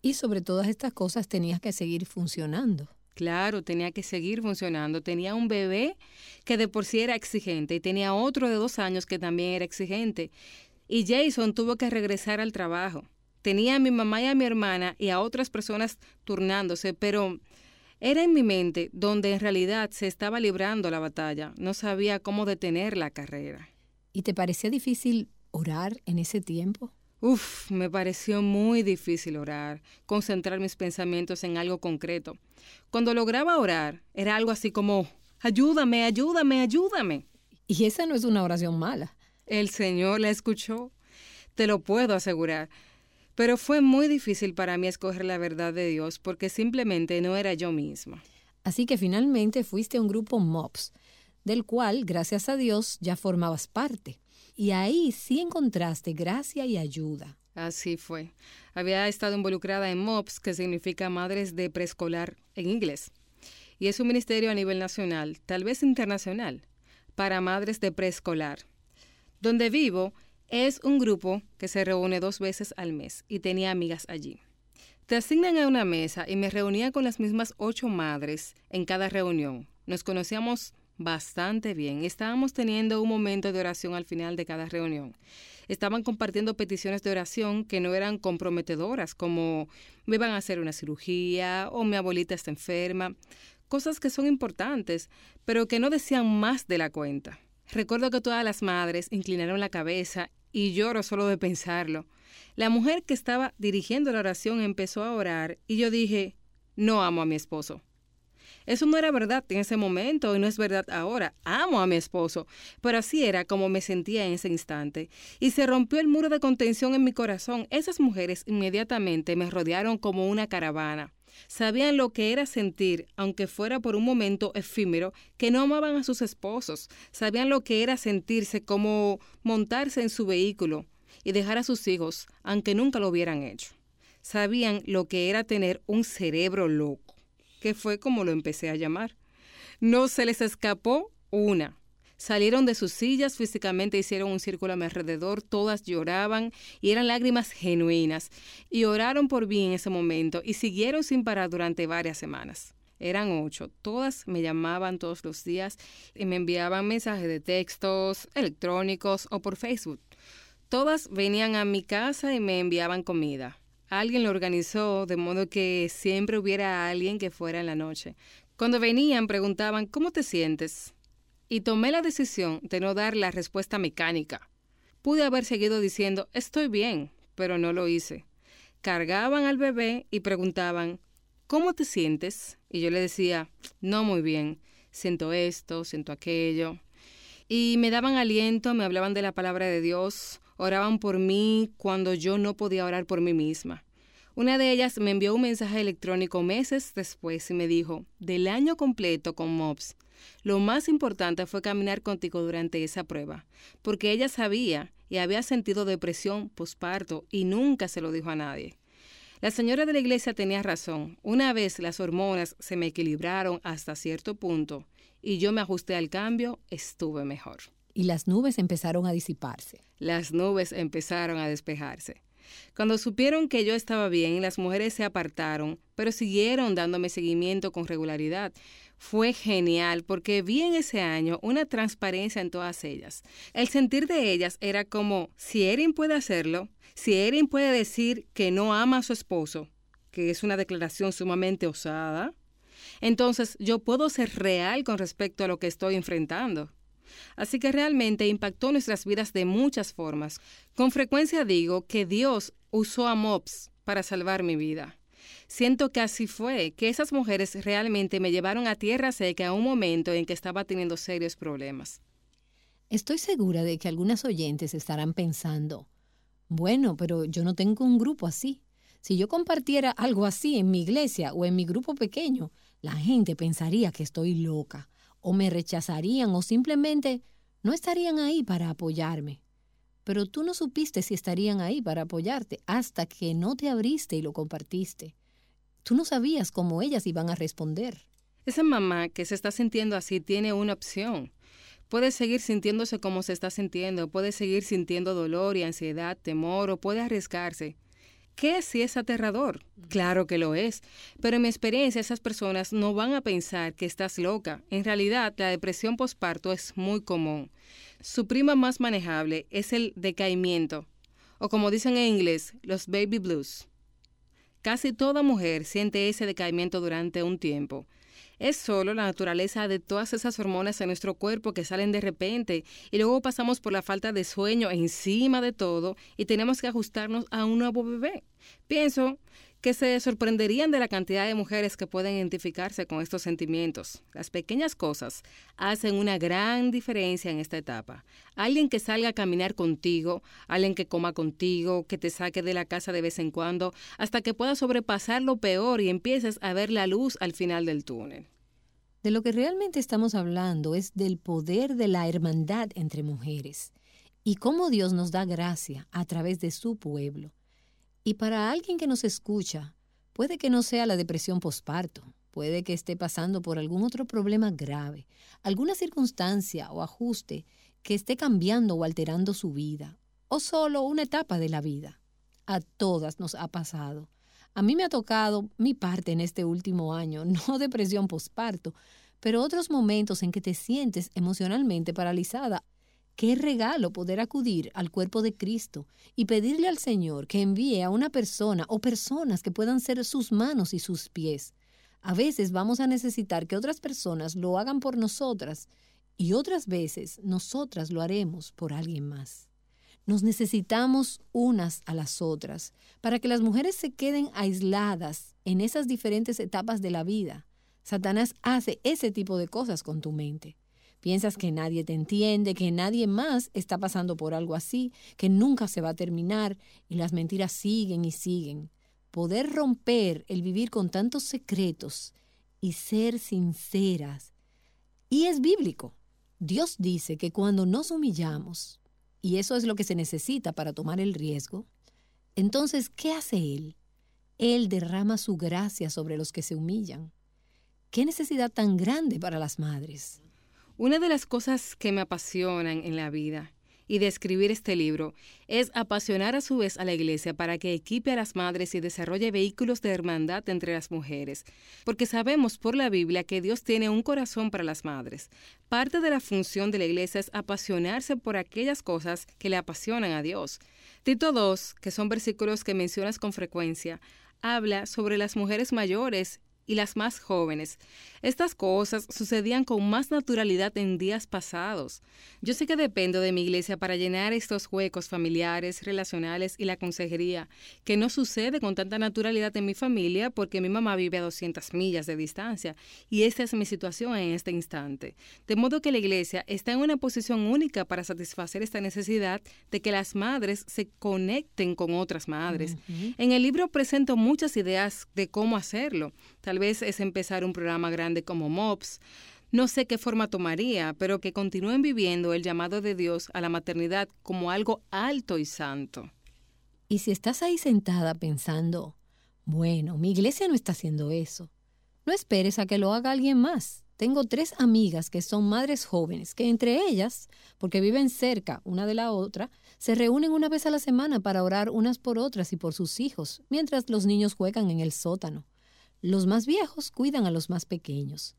Y sobre todas estas cosas tenías que seguir funcionando. Claro, tenía que seguir funcionando. Tenía un bebé que de por sí era exigente y tenía otro de dos años que también era exigente. Y Jason tuvo que regresar al trabajo. Tenía a mi mamá y a mi hermana y a otras personas turnándose, pero era en mi mente donde en realidad se estaba librando la batalla. No sabía cómo detener la carrera. ¿Y te parecía difícil orar en ese tiempo? Uf, me pareció muy difícil orar, concentrar mis pensamientos en algo concreto. Cuando lograba orar, era algo así como, ayúdame, ayúdame, ayúdame. Y esa no es una oración mala. El Señor la escuchó, te lo puedo asegurar. Pero fue muy difícil para mí escoger la verdad de Dios porque simplemente no era yo misma. Así que finalmente fuiste a un grupo MOPS, del cual, gracias a Dios, ya formabas parte. Y ahí sí encontraste gracia y ayuda. Así fue. Había estado involucrada en MOPS, que significa Madres de Preescolar en inglés. Y es un ministerio a nivel nacional, tal vez internacional, para madres de preescolar. Donde vivo es un grupo que se reúne dos veces al mes y tenía amigas allí. Te asignan a una mesa y me reunía con las mismas ocho madres en cada reunión. Nos conocíamos bastante bien. Estábamos teniendo un momento de oración al final de cada reunión. Estaban compartiendo peticiones de oración que no eran comprometedoras, como me van a hacer una cirugía o mi abuelita está enferma, cosas que son importantes, pero que no decían más de la cuenta. Recuerdo que todas las madres inclinaron la cabeza y lloro solo de pensarlo. La mujer que estaba dirigiendo la oración empezó a orar y yo dije, no amo a mi esposo. Eso no era verdad en ese momento y no es verdad ahora. Amo a mi esposo, pero así era como me sentía en ese instante. Y se rompió el muro de contención en mi corazón. Esas mujeres inmediatamente me rodearon como una caravana. Sabían lo que era sentir, aunque fuera por un momento efímero, que no amaban a sus esposos. Sabían lo que era sentirse como montarse en su vehículo y dejar a sus hijos, aunque nunca lo hubieran hecho. Sabían lo que era tener un cerebro loco que fue como lo empecé a llamar. No se les escapó una. Salieron de sus sillas, físicamente hicieron un círculo a mi alrededor, todas lloraban y eran lágrimas genuinas. Y oraron por mí en ese momento y siguieron sin parar durante varias semanas. Eran ocho. Todas me llamaban todos los días y me enviaban mensajes de textos, electrónicos o por Facebook. Todas venían a mi casa y me enviaban comida. Alguien lo organizó de modo que siempre hubiera alguien que fuera en la noche. Cuando venían preguntaban, ¿cómo te sientes? Y tomé la decisión de no dar la respuesta mecánica. Pude haber seguido diciendo, estoy bien, pero no lo hice. Cargaban al bebé y preguntaban, ¿cómo te sientes? Y yo le decía, no muy bien, siento esto, siento aquello. Y me daban aliento, me hablaban de la palabra de Dios, oraban por mí cuando yo no podía orar por mí misma. Una de ellas me envió un mensaje electrónico meses después y me dijo, del año completo con MOPS, lo más importante fue caminar contigo durante esa prueba, porque ella sabía y había sentido depresión posparto y nunca se lo dijo a nadie. La señora de la iglesia tenía razón. Una vez las hormonas se me equilibraron hasta cierto punto y yo me ajusté al cambio, estuve mejor y las nubes empezaron a disiparse. Las nubes empezaron a despejarse. Cuando supieron que yo estaba bien, las mujeres se apartaron, pero siguieron dándome seguimiento con regularidad. Fue genial porque vi en ese año una transparencia en todas ellas. El sentir de ellas era como, si Erin puede hacerlo, si Erin puede decir que no ama a su esposo, que es una declaración sumamente osada, entonces yo puedo ser real con respecto a lo que estoy enfrentando. Así que realmente impactó nuestras vidas de muchas formas. Con frecuencia digo que Dios usó a MOPS para salvar mi vida. Siento que así fue, que esas mujeres realmente me llevaron a tierra seca a un momento en que estaba teniendo serios problemas. Estoy segura de que algunas oyentes estarán pensando, bueno, pero yo no tengo un grupo así. Si yo compartiera algo así en mi iglesia o en mi grupo pequeño, la gente pensaría que estoy loca o me rechazarían o simplemente no estarían ahí para apoyarme. Pero tú no supiste si estarían ahí para apoyarte hasta que no te abriste y lo compartiste. Tú no sabías cómo ellas iban a responder. Esa mamá que se está sintiendo así tiene una opción. Puede seguir sintiéndose como se está sintiendo, puede seguir sintiendo dolor y ansiedad, temor o puede arriesgarse. ¿Qué si es aterrador? Claro que lo es, pero en mi experiencia esas personas no van a pensar que estás loca. En realidad, la depresión postparto es muy común. Su prima más manejable es el decaimiento, o como dicen en inglés, los baby blues. Casi toda mujer siente ese decaimiento durante un tiempo. Es solo la naturaleza de todas esas hormonas en nuestro cuerpo que salen de repente y luego pasamos por la falta de sueño encima de todo y tenemos que ajustarnos a un nuevo bebé. Pienso que se sorprenderían de la cantidad de mujeres que pueden identificarse con estos sentimientos. Las pequeñas cosas hacen una gran diferencia en esta etapa. Alguien que salga a caminar contigo, alguien que coma contigo, que te saque de la casa de vez en cuando, hasta que puedas sobrepasar lo peor y empieces a ver la luz al final del túnel. De lo que realmente estamos hablando es del poder de la hermandad entre mujeres y cómo Dios nos da gracia a través de su pueblo. Y para alguien que nos escucha, puede que no sea la depresión posparto, puede que esté pasando por algún otro problema grave, alguna circunstancia o ajuste que esté cambiando o alterando su vida, o solo una etapa de la vida. A todas nos ha pasado. A mí me ha tocado mi parte en este último año, *laughs* no depresión posparto, pero otros momentos en que te sientes emocionalmente paralizada Qué regalo poder acudir al cuerpo de Cristo y pedirle al Señor que envíe a una persona o personas que puedan ser sus manos y sus pies. A veces vamos a necesitar que otras personas lo hagan por nosotras y otras veces nosotras lo haremos por alguien más. Nos necesitamos unas a las otras para que las mujeres se queden aisladas en esas diferentes etapas de la vida. Satanás hace ese tipo de cosas con tu mente. Piensas que nadie te entiende, que nadie más está pasando por algo así, que nunca se va a terminar y las mentiras siguen y siguen. Poder romper el vivir con tantos secretos y ser sinceras. Y es bíblico. Dios dice que cuando nos humillamos, y eso es lo que se necesita para tomar el riesgo, entonces, ¿qué hace Él? Él derrama su gracia sobre los que se humillan. ¿Qué necesidad tan grande para las madres? Una de las cosas que me apasionan en la vida y de escribir este libro es apasionar a su vez a la Iglesia para que equipe a las madres y desarrolle vehículos de hermandad entre las mujeres, porque sabemos por la Biblia que Dios tiene un corazón para las madres. Parte de la función de la Iglesia es apasionarse por aquellas cosas que le apasionan a Dios. Tito 2, que son versículos que mencionas con frecuencia, habla sobre las mujeres mayores y las más jóvenes. Estas cosas sucedían con más naturalidad en días pasados. Yo sé que dependo de mi iglesia para llenar estos huecos familiares, relacionales y la consejería, que no sucede con tanta naturalidad en mi familia porque mi mamá vive a 200 millas de distancia y esta es mi situación en este instante. De modo que la iglesia está en una posición única para satisfacer esta necesidad de que las madres se conecten con otras madres. En el libro presento muchas ideas de cómo hacerlo. Tal vez es empezar un programa grande como MOPS. No sé qué forma tomaría, pero que continúen viviendo el llamado de Dios a la maternidad como algo alto y santo. Y si estás ahí sentada pensando, bueno, mi iglesia no está haciendo eso, no esperes a que lo haga alguien más. Tengo tres amigas que son madres jóvenes, que entre ellas, porque viven cerca una de la otra, se reúnen una vez a la semana para orar unas por otras y por sus hijos, mientras los niños juegan en el sótano. Los más viejos cuidan a los más pequeños.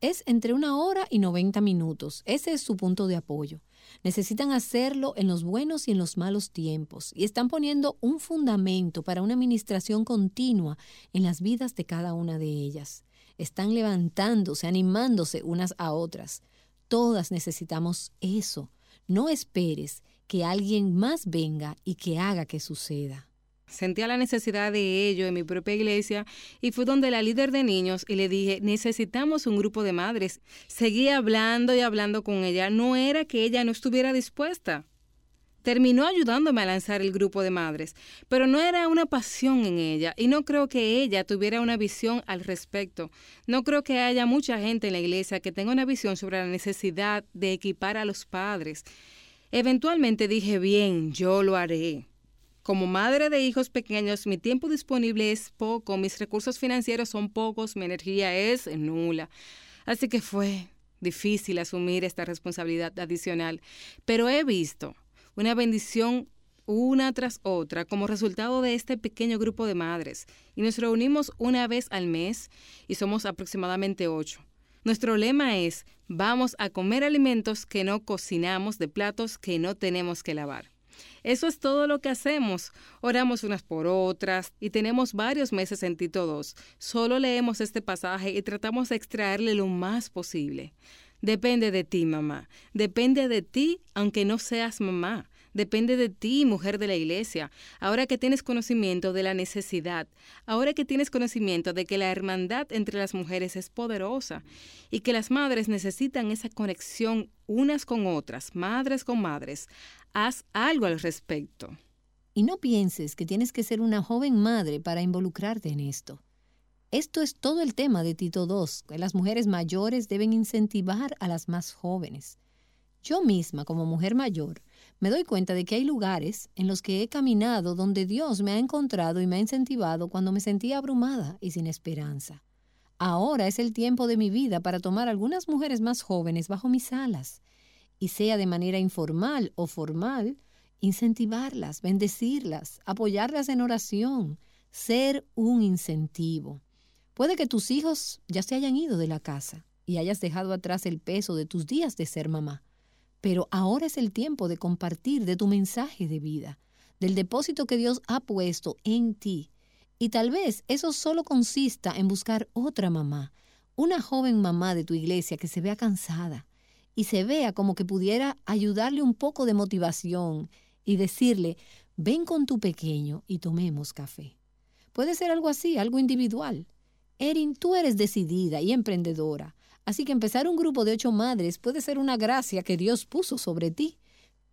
Es entre una hora y 90 minutos. Ese es su punto de apoyo. Necesitan hacerlo en los buenos y en los malos tiempos y están poniendo un fundamento para una administración continua en las vidas de cada una de ellas. Están levantándose, animándose unas a otras. Todas necesitamos eso. No esperes que alguien más venga y que haga que suceda. Sentía la necesidad de ello en mi propia iglesia y fui donde la líder de niños y le dije, necesitamos un grupo de madres. Seguí hablando y hablando con ella. No era que ella no estuviera dispuesta. Terminó ayudándome a lanzar el grupo de madres, pero no era una pasión en ella y no creo que ella tuviera una visión al respecto. No creo que haya mucha gente en la iglesia que tenga una visión sobre la necesidad de equipar a los padres. Eventualmente dije, bien, yo lo haré. Como madre de hijos pequeños, mi tiempo disponible es poco, mis recursos financieros son pocos, mi energía es nula. Así que fue difícil asumir esta responsabilidad adicional, pero he visto una bendición una tras otra como resultado de este pequeño grupo de madres y nos reunimos una vez al mes y somos aproximadamente ocho. Nuestro lema es, vamos a comer alimentos que no cocinamos de platos que no tenemos que lavar. Eso es todo lo que hacemos. Oramos unas por otras y tenemos varios meses en Tito 2. Solo leemos este pasaje y tratamos de extraerle lo más posible. Depende de ti, mamá. Depende de ti, aunque no seas mamá. Depende de ti, mujer de la iglesia. Ahora que tienes conocimiento de la necesidad, ahora que tienes conocimiento de que la hermandad entre las mujeres es poderosa y que las madres necesitan esa conexión unas con otras, madres con madres, haz algo al respecto. Y no pienses que tienes que ser una joven madre para involucrarte en esto. Esto es todo el tema de Tito II, que las mujeres mayores deben incentivar a las más jóvenes. Yo misma, como mujer mayor, me doy cuenta de que hay lugares en los que he caminado donde Dios me ha encontrado y me ha incentivado cuando me sentía abrumada y sin esperanza. Ahora es el tiempo de mi vida para tomar algunas mujeres más jóvenes bajo mis alas y sea de manera informal o formal, incentivarlas, bendecirlas, apoyarlas en oración, ser un incentivo. Puede que tus hijos ya se hayan ido de la casa y hayas dejado atrás el peso de tus días de ser mamá. Pero ahora es el tiempo de compartir de tu mensaje de vida, del depósito que Dios ha puesto en ti. Y tal vez eso solo consista en buscar otra mamá, una joven mamá de tu iglesia que se vea cansada y se vea como que pudiera ayudarle un poco de motivación y decirle, ven con tu pequeño y tomemos café. Puede ser algo así, algo individual. Erin, tú eres decidida y emprendedora. Así que empezar un grupo de ocho madres puede ser una gracia que Dios puso sobre ti.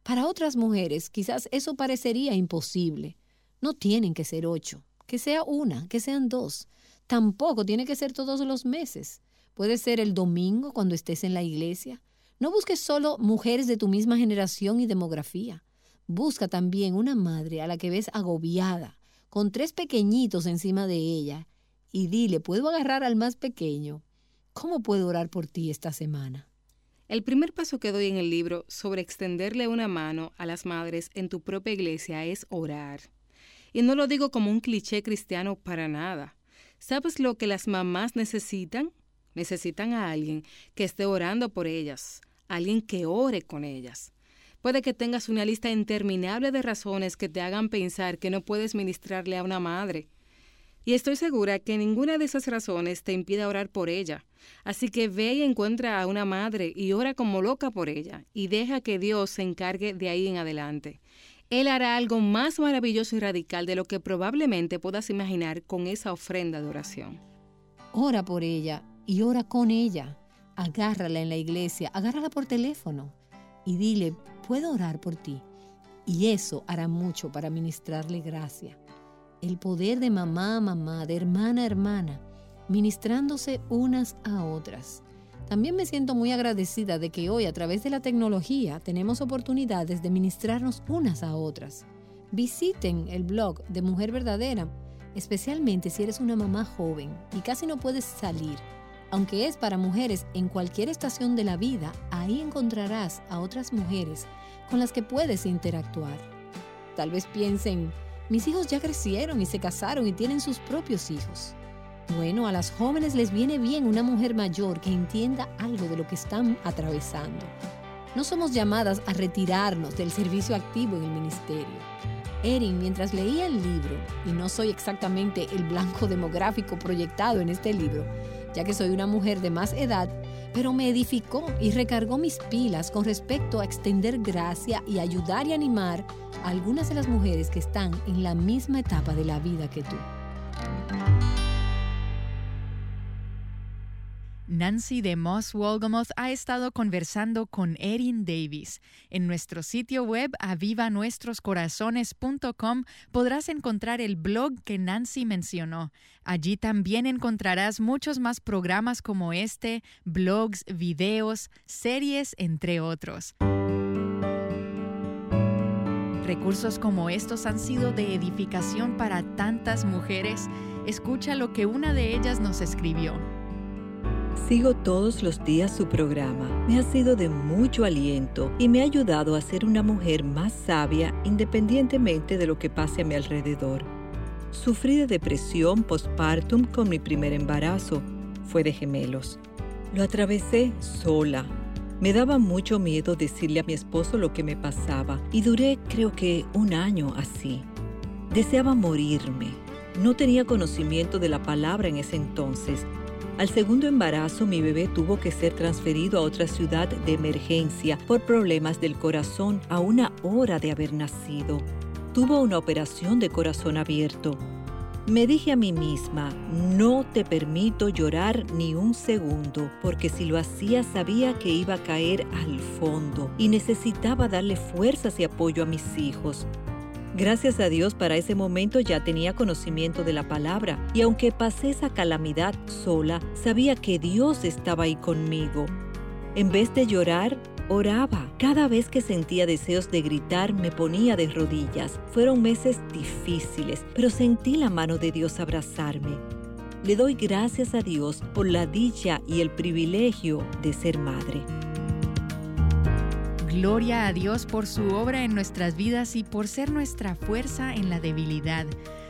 Para otras mujeres quizás eso parecería imposible. No tienen que ser ocho, que sea una, que sean dos. Tampoco tiene que ser todos los meses. Puede ser el domingo cuando estés en la iglesia. No busques solo mujeres de tu misma generación y demografía. Busca también una madre a la que ves agobiada, con tres pequeñitos encima de ella, y dile, ¿puedo agarrar al más pequeño? ¿Cómo puedo orar por ti esta semana? El primer paso que doy en el libro sobre extenderle una mano a las madres en tu propia iglesia es orar. Y no lo digo como un cliché cristiano para nada. ¿Sabes lo que las mamás necesitan? Necesitan a alguien que esté orando por ellas, alguien que ore con ellas. Puede que tengas una lista interminable de razones que te hagan pensar que no puedes ministrarle a una madre. Y estoy segura que ninguna de esas razones te impida orar por ella. Así que ve y encuentra a una madre y ora como loca por ella y deja que Dios se encargue de ahí en adelante. Él hará algo más maravilloso y radical de lo que probablemente puedas imaginar con esa ofrenda de oración. Ora por ella y ora con ella. Agárrala en la iglesia, agárrala por teléfono y dile, puedo orar por ti. Y eso hará mucho para ministrarle gracia. El poder de mamá a mamá, de hermana a hermana, ministrándose unas a otras. También me siento muy agradecida de que hoy a través de la tecnología tenemos oportunidades de ministrarnos unas a otras. Visiten el blog de Mujer Verdadera, especialmente si eres una mamá joven y casi no puedes salir. Aunque es para mujeres en cualquier estación de la vida, ahí encontrarás a otras mujeres con las que puedes interactuar. Tal vez piensen, mis hijos ya crecieron y se casaron y tienen sus propios hijos. Bueno, a las jóvenes les viene bien una mujer mayor que entienda algo de lo que están atravesando. No somos llamadas a retirarnos del servicio activo en el ministerio. Erin, mientras leía el libro, y no soy exactamente el blanco demográfico proyectado en este libro, ya que soy una mujer de más edad, pero me edificó y recargó mis pilas con respecto a extender gracia y ayudar y animar a algunas de las mujeres que están en la misma etapa de la vida que tú. Nancy de Moss Wolgamoth ha estado conversando con Erin Davis. En nuestro sitio web avivanuestroscorazones.com podrás encontrar el blog que Nancy mencionó. Allí también encontrarás muchos más programas como este, blogs, videos, series, entre otros. Recursos como estos han sido de edificación para tantas mujeres. Escucha lo que una de ellas nos escribió. Sigo todos los días su programa. Me ha sido de mucho aliento y me ha ayudado a ser una mujer más sabia independientemente de lo que pase a mi alrededor. Sufrí de depresión postpartum con mi primer embarazo. Fue de gemelos. Lo atravesé sola. Me daba mucho miedo decirle a mi esposo lo que me pasaba y duré creo que un año así. Deseaba morirme. No tenía conocimiento de la palabra en ese entonces. Al segundo embarazo mi bebé tuvo que ser transferido a otra ciudad de emergencia por problemas del corazón a una hora de haber nacido. Tuvo una operación de corazón abierto. Me dije a mí misma, no te permito llorar ni un segundo, porque si lo hacía sabía que iba a caer al fondo y necesitaba darle fuerzas y apoyo a mis hijos. Gracias a Dios para ese momento ya tenía conocimiento de la palabra y aunque pasé esa calamidad sola, sabía que Dios estaba ahí conmigo. En vez de llorar, Oraba. Cada vez que sentía deseos de gritar, me ponía de rodillas. Fueron meses difíciles, pero sentí la mano de Dios abrazarme. Le doy gracias a Dios por la dicha y el privilegio de ser madre. Gloria a Dios por su obra en nuestras vidas y por ser nuestra fuerza en la debilidad.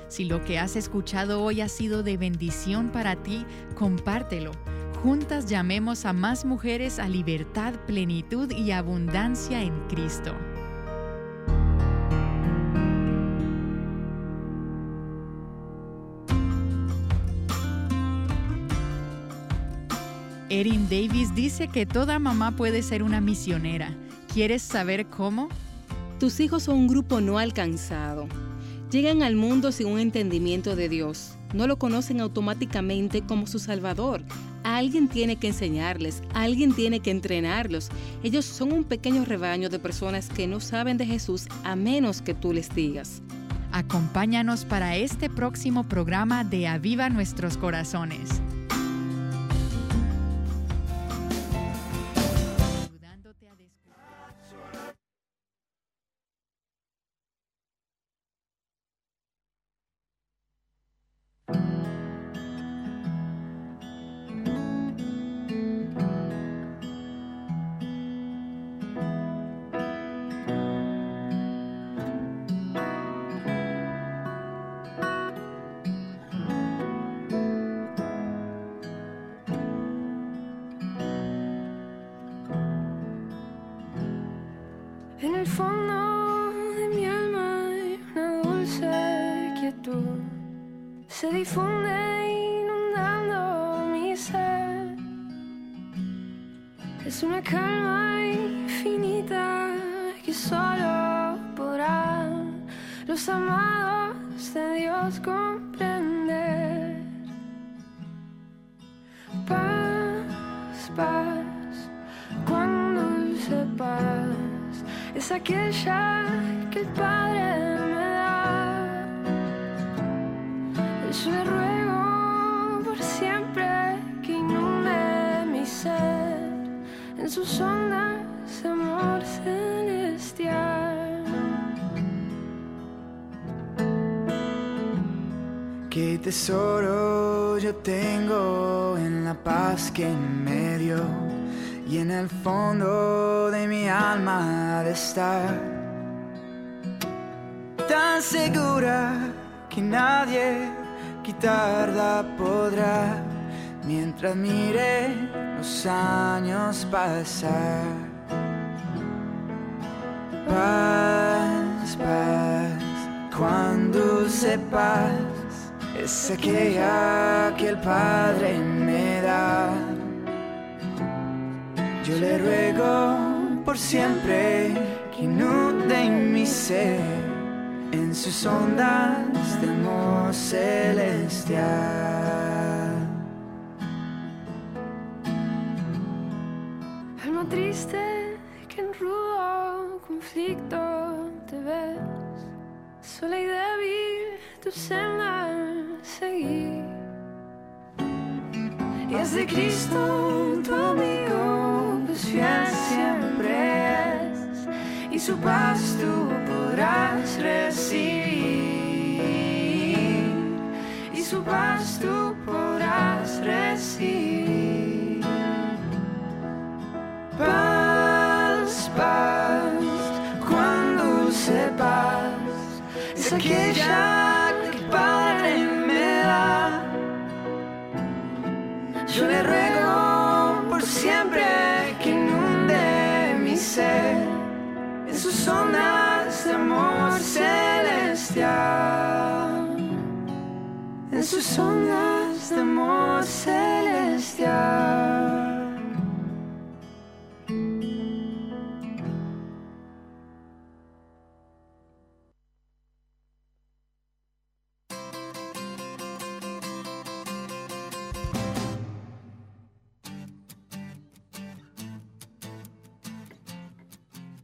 Si lo que has escuchado hoy ha sido de bendición para ti, compártelo juntas llamemos a más mujeres a libertad, plenitud y abundancia en Cristo. Erin Davis dice que toda mamá puede ser una misionera. ¿Quieres saber cómo? Tus hijos son un grupo no alcanzado. Llegan al mundo sin un entendimiento de Dios. No lo conocen automáticamente como su Salvador. Alguien tiene que enseñarles, alguien tiene que entrenarlos. Ellos son un pequeño rebaño de personas que no saben de Jesús a menos que tú les digas. Acompáñanos para este próximo programa de Aviva Nuestros Corazones. Pasar. Paz, paz, cuando sepas es aquella que el Padre me da yo le ruego por siempre que inunde mi ser en sus ondas de amor celestial. Triste que en rudo conflicto te ves, sola y débil tu senda seguir. Y es de Cristo tu amigo fiel siempre es. Y su paz tú podrás recibir. Y su paz tú podrás recibir aquella que Padre me da yo le ruego por siempre que inunde sus ondas de amor celestial, en sus ondas de amor celestial.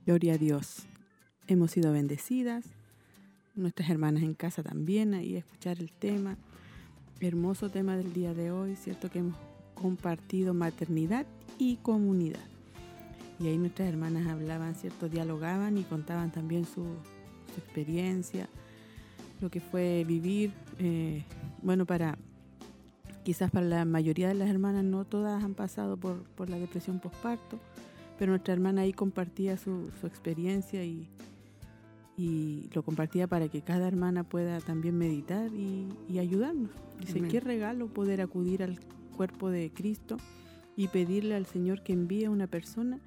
Gloria a Dios. Hemos sido bendecidas. Nuestras hermanas en casa también, ahí a escuchar el tema. Hermoso tema del día de hoy, ¿cierto? Que hemos compartido maternidad y comunidad. Y ahí nuestras hermanas hablaban, ¿cierto? Dialogaban y contaban también su, experiencia, lo que fue vivir. Eh, bueno, para quizás para la mayoría de las hermanas, no todas han pasado por, por la depresión postparto pero nuestra hermana ahí compartía su, su experiencia y, y, lo compartía para que cada hermana pueda también meditar y, y ayudarnos. Dice, qué regalo poder acudir al cuerpo de Cristo y pedirle al Señor que envíe una persona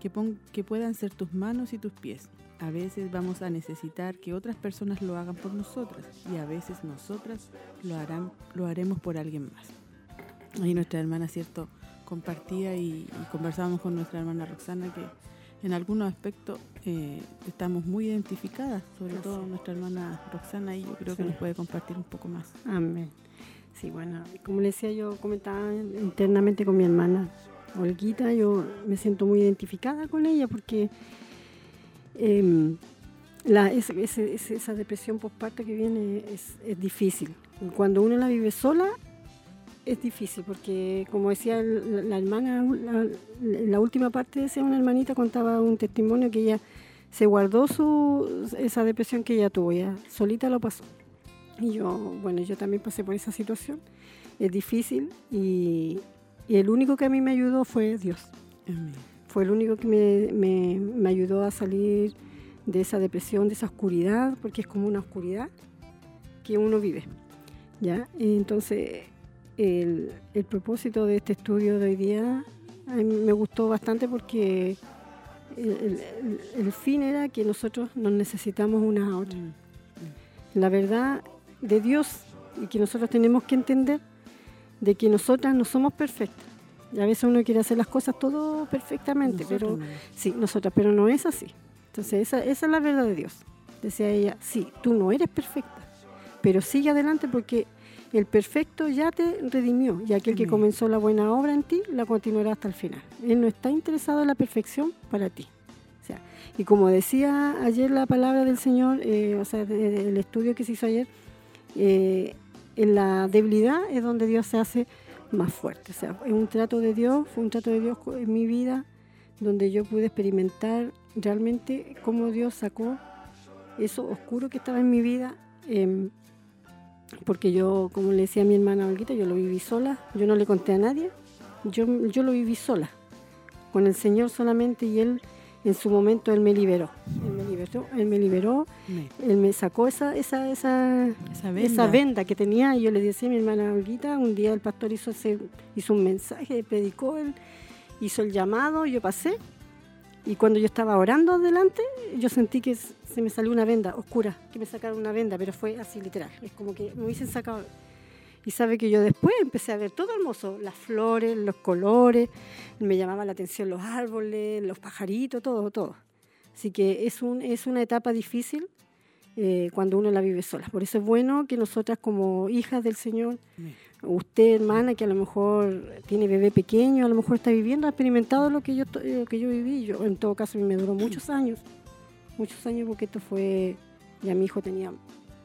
que, pon, que puedan ser tus manos y tus pies. A veces vamos a necesitar que otras personas lo hagan por nosotras y a veces nosotras lo, harán, lo haremos por alguien más. Ahí nuestra hermana, ¿cierto? Compartía y, y, conversábamos con nuestra hermana Roxana que en algunos aspectos eh, estamos muy identificadas, sobre todo nuestra hermana Roxana y yo creo sí. que nos puede compartir un poco más. Amén. Sí, bueno, como le decía, yo comentaba internamente con mi hermana Olguita, yo me siento muy identificada con ella porque eh, la, es, es, es, esa depresión postparto que viene es, es difícil. Cuando uno la vive sola, es difícil porque, como decía la, la hermana, la, la, última parte decía una hermanita, contaba un testimonio que ella se guardó su, esa depresión que ella tuvo, ella solita lo pasó. Y yo, bueno, yo también pasé por esa situación, es difícil y, y el único que a mí me ayudó fue Dios. Amén. Fue el único que me, me, me ayudó a salir de esa depresión, de esa oscuridad, porque es como una oscuridad que uno vive. ¿ya? Entonces, el, el, propósito de este estudio de hoy día a mí me gustó bastante porque el, el, el fin era que nosotros nos necesitamos unas a otras. La verdad de Dios y que nosotros tenemos que entender de que nosotras no somos perfectas. Y a veces uno quiere hacer las cosas todo perfectamente, nosotros pero no. sí, nosotras, pero no es así. Entonces esa, esa es la verdad de Dios. Decía ella, sí, tú no eres perfecta, pero sigue adelante porque el perfecto ya te redimió y aquel que comenzó la buena obra en ti la continuará hasta el final. Él no está interesado en la perfección para ti. O sea, y como decía ayer la palabra del Señor, eh, o sea, el estudio que se hizo ayer, eh, en la debilidad es donde Dios se hace más fuerte. O sea, es un trato de Dios, fue un trato de Dios en mi vida, donde yo pude experimentar realmente cómo Dios sacó eso oscuro que estaba en mi vida. Eh, porque yo, como le decía a mi hermana Olguita, yo lo viví sola, yo no le conté a nadie, yo, yo lo viví sola, con el Señor solamente y Él en su momento Él me liberó, Él me liberó, él me, liberó, Él me sacó esa, esa, esa, esa, venda. esa venda que tenía y yo le decía a mi hermana Olguita, un día el pastor hizo, ese, hizo un mensaje, predicó, Él hizo el llamado, yo pasé y cuando yo estaba orando delante, yo sentí que se me salió una venda oscura, que me sacaron una venda, pero fue así literal. Es como que me hubiesen sacado. Y sabe que yo después empecé a ver todo hermoso, las flores, los colores, me llamaba la atención los árboles, los pajaritos, todo, todo. Así que es, un, es una etapa difícil eh, cuando uno la vive sola. Por eso es bueno que nosotras como hijas del Señor, usted hermana que a lo mejor tiene bebé pequeño, a lo mejor está viviendo, ha experimentado lo que yo, lo que yo viví. Yo en todo caso me duró muchos años muchos años porque esto fue, ya mi hijo tenía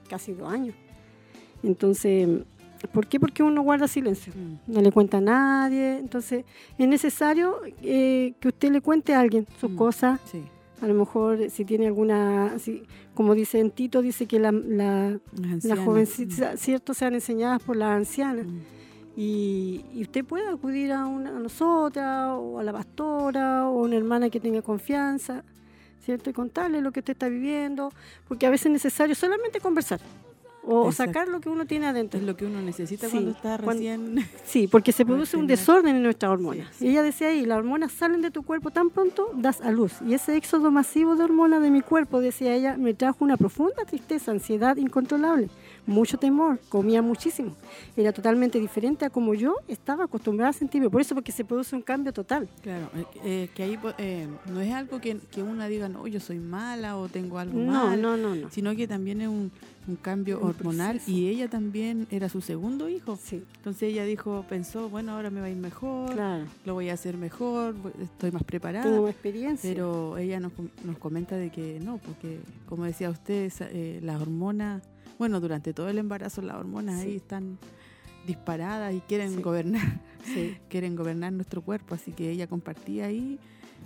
casi dos años. Entonces, ¿por qué? Porque uno guarda silencio, no le cuenta a nadie. Entonces, es necesario eh, que usted le cuente a alguien sus mm, cosas. Sí. A lo mejor si tiene alguna, si, como dice en Tito, dice que la, la, la jovencita, mm. ¿cierto? Sean enseñadas por las ancianas. Mm. Y, y, usted puede acudir a, una, a nosotras o a la pastora o a una hermana que tenga confianza ¿cierto? Y contarle lo que usted está viviendo, porque a veces es necesario solamente conversar. o Exacto. sacar lo que uno tiene adentro. Es lo que uno necesita Sí, cuando está cuando- recién. *laughs* Sí, porque se *laughs* produce un desorden en nuestras hormonas. Sí, sí. Y ella decía ahí, las hormonas salen de tu cuerpo tan pronto, das a luz. Y ese éxodo masivo de hormonas de mi cuerpo, decía ella, me trajo una profunda tristeza, ansiedad incontrolable, mucho temor, comía muchísimo. Era totalmente diferente a como yo estaba acostumbrada a sentirme. Por eso, porque se produce un cambio total. Claro, eh, eh, que ahí eh, no es algo que, que una diga, no, yo soy mala o tengo algo No, mal, no, no, no. sino que también es un, un cambio Un hormonal proceso. y ella también era su segundo hijo. Sí, Entonces ella dijo, pensó, bueno, ahora me va a ir mejor, claro. lo voy a hacer mejor, estoy más preparada. Tengo experiencia. Pero ella nos, nos comenta de que no, porque como decía usted, eh, las hormonas, bueno, durante todo el embarazo las hormonas Sí. ahí están disparadas y quieren Sí. gobernar, Sí. *laughs* quieren gobernar nuestro cuerpo, así que ella compartía ahí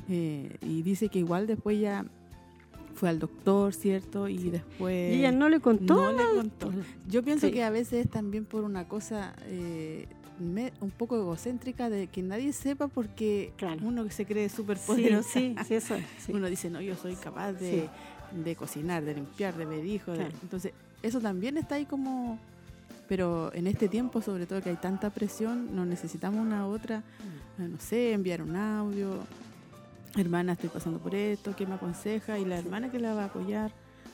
eh, y dice que igual después ya fue al doctor, ¿cierto? Y después... y ella no le contó. no le contó. Yo pienso que a veces es también por una cosa eh, me- un poco egocéntrica de que nadie sepa porque Claro. uno que se cree súper poderoso. sí, sí, eso sí. Uno dice, no, yo soy capaz de, de cocinar, de limpiar, de ver hijos. Claro. Entonces, eso también está ahí como... Pero en este tiempo, sobre todo que hay tanta presión, nos necesitamos una otra, Mm. eh, no sé, enviar un audio. Hermana, estoy pasando por esto, ¿qué me aconseja? Y la hermana que la va a apoyar,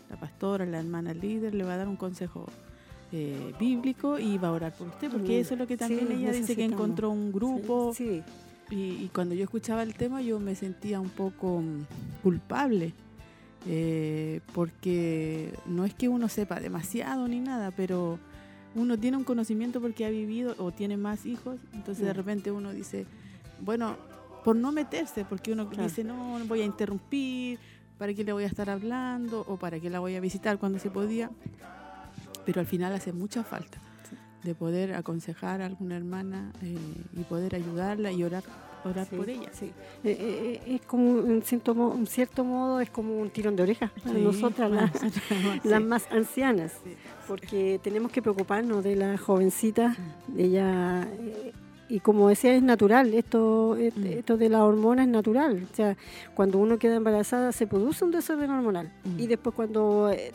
la pastora, la hermana líder, le va a dar un consejo eh, bíblico y va a orar por usted, porque Mm. eso es lo que también Sí, ella dice que encontró un grupo. Sí, Y, y cuando yo escuchaba el tema yo me sentía un poco mm, culpable, eh, porque no es que uno sepa demasiado ni nada, pero uno tiene un conocimiento porque ha vivido o tiene más hijos, entonces de Mm. repente uno dice, bueno, por no meterse, porque uno Claro. dice, no, no voy a interrumpir, ¿para qué le voy a estar hablando? O ¿para qué la voy a visitar cuando se podía? Pero al final hace mucha falta de poder aconsejar a alguna hermana eh, y poder ayudarla y orar, orar Sí, por ella. sí. Eh, eh, eh, es como, cierto, mo- en cierto modo, es como un tirón de orejas para Sí, nosotras, las, las más ancianas, porque tenemos que preocuparnos de la jovencita, de ella. eh, y como decía, es natural, esto, Mm. esto de la hormona es natural. O sea, cuando uno queda embarazada se produce un desorden hormonal. Mm. Y después cuando eh,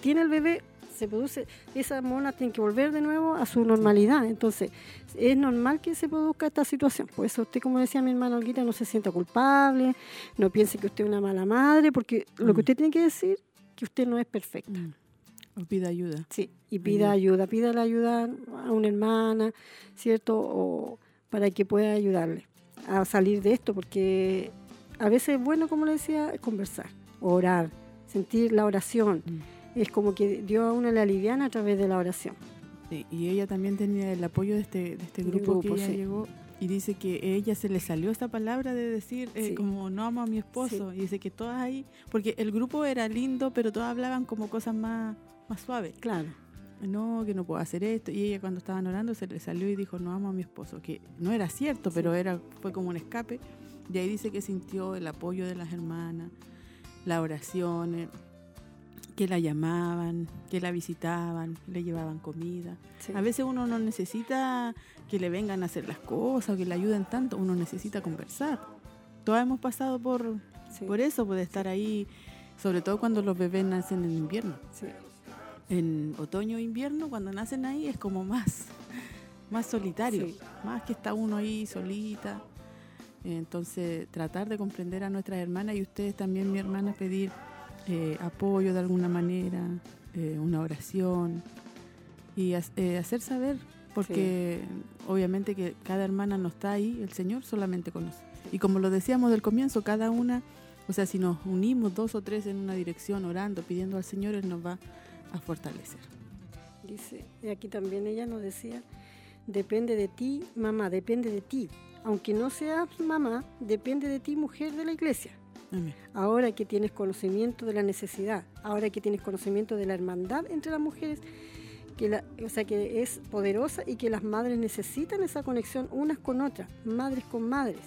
tiene el bebé, se produce, esa hormona tiene que volver de nuevo a su normalidad. Entonces, es normal que se produzca esta situación. Por eso usted, como decía mi hermana Olguita, no se sienta culpable, no piense que usted es una mala madre, porque lo Mm. que usted tiene que decir que usted no es perfecta. Mm. O pida ayuda. Sí, y pida ayuda, pida la ayuda a una hermana, ¿cierto? O para que pueda ayudarle a salir de esto, porque a veces es bueno, como le decía, conversar, orar, sentir la oración. Mm. Es como que Dios a uno le aliviana a través de la oración. Sí, y ella también tenía el apoyo de este, de este grupo, que ella sí. llegó y dice que a ella se le salió esta palabra de decir eh, Sí. como no amo a mi esposo y dice que todas ahí, porque el grupo era lindo, pero todas hablaban como cosas más, más suaves. Claro. No, que no puedo hacer esto. Y ella cuando estaban orando se le salió y dijo no amo a mi esposo, que no era cierto, pero era fue como un escape. Y ahí dice que sintió el apoyo de las hermanas, la oración, eh, que la llamaban, que la visitaban, le llevaban comida. Sí. A veces uno no necesita que le vengan a hacer las cosas o que le ayuden tanto, uno necesita conversar. Todas hemos pasado por, Sí, por eso, por estar ahí, sobre todo cuando los bebés nacen en invierno. sí. En otoño e invierno, cuando nacen ahí, es como más, más solitario, más que está uno ahí solita. Entonces, tratar de comprender a nuestras hermanas y ustedes también, mi hermana, pedir eh, apoyo de alguna manera, eh, una oración y eh, hacer saber, porque obviamente que cada hermana no está ahí, el Señor solamente conoce. Y como lo decíamos del comienzo, cada una, o sea, si nos unimos dos o tres en una dirección, orando, pidiendo al Señor, Él nos va a fortalecer. Dice, y aquí también ella nos decía, depende de ti, mamá, depende de ti. Aunque no seas mamá, depende de ti, mujer de la iglesia. Amén. Ahora que tienes conocimiento de la necesidad, ahora que tienes conocimiento de la hermandad entre las mujeres, que la, o sea que es poderosa y que las madres necesitan esa conexión unas con otras, madres con madres.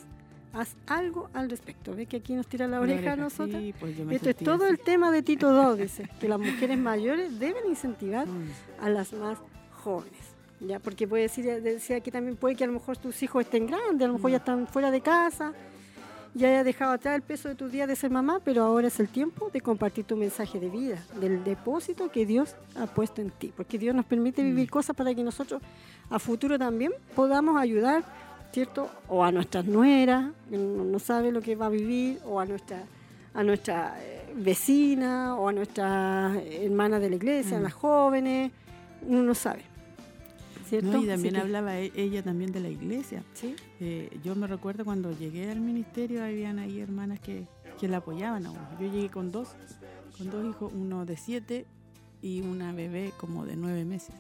Haz algo al respecto. ¿Ves que aquí nos tira la oreja a nosotras? Sí, pues Esto es todo así. el tema de Tito *laughs* II, dice, que las mujeres mayores deben incentivar Mm. a las más jóvenes. Ya, porque puede decir, decía que también puede que a lo mejor tus hijos estén grandes, a lo mejor ya están fuera de casa ya hayas dejado atrás el peso de tus días de ser mamá, pero ahora es el tiempo de compartir tu mensaje de vida, del depósito que Dios ha puesto en ti, porque Dios nos permite vivir cosas para que nosotros a futuro también podamos ayudar, ¿cierto? O a nuestras nueras, que no, no sabe lo que va a vivir, o a nuestra a nuestra eh, vecina o a nuestra hermana de la iglesia, a Mm. las jóvenes, uno no sabe. ¿Cierto? No, y también que- hablaba e- ella también de la iglesia. Sí. Eh, yo me recuerdo cuando llegué al ministerio, habían ahí hermanas que, que la apoyaban a uno. Yo llegué con dos, con dos hijos, uno de siete y una bebé como de nueve meses.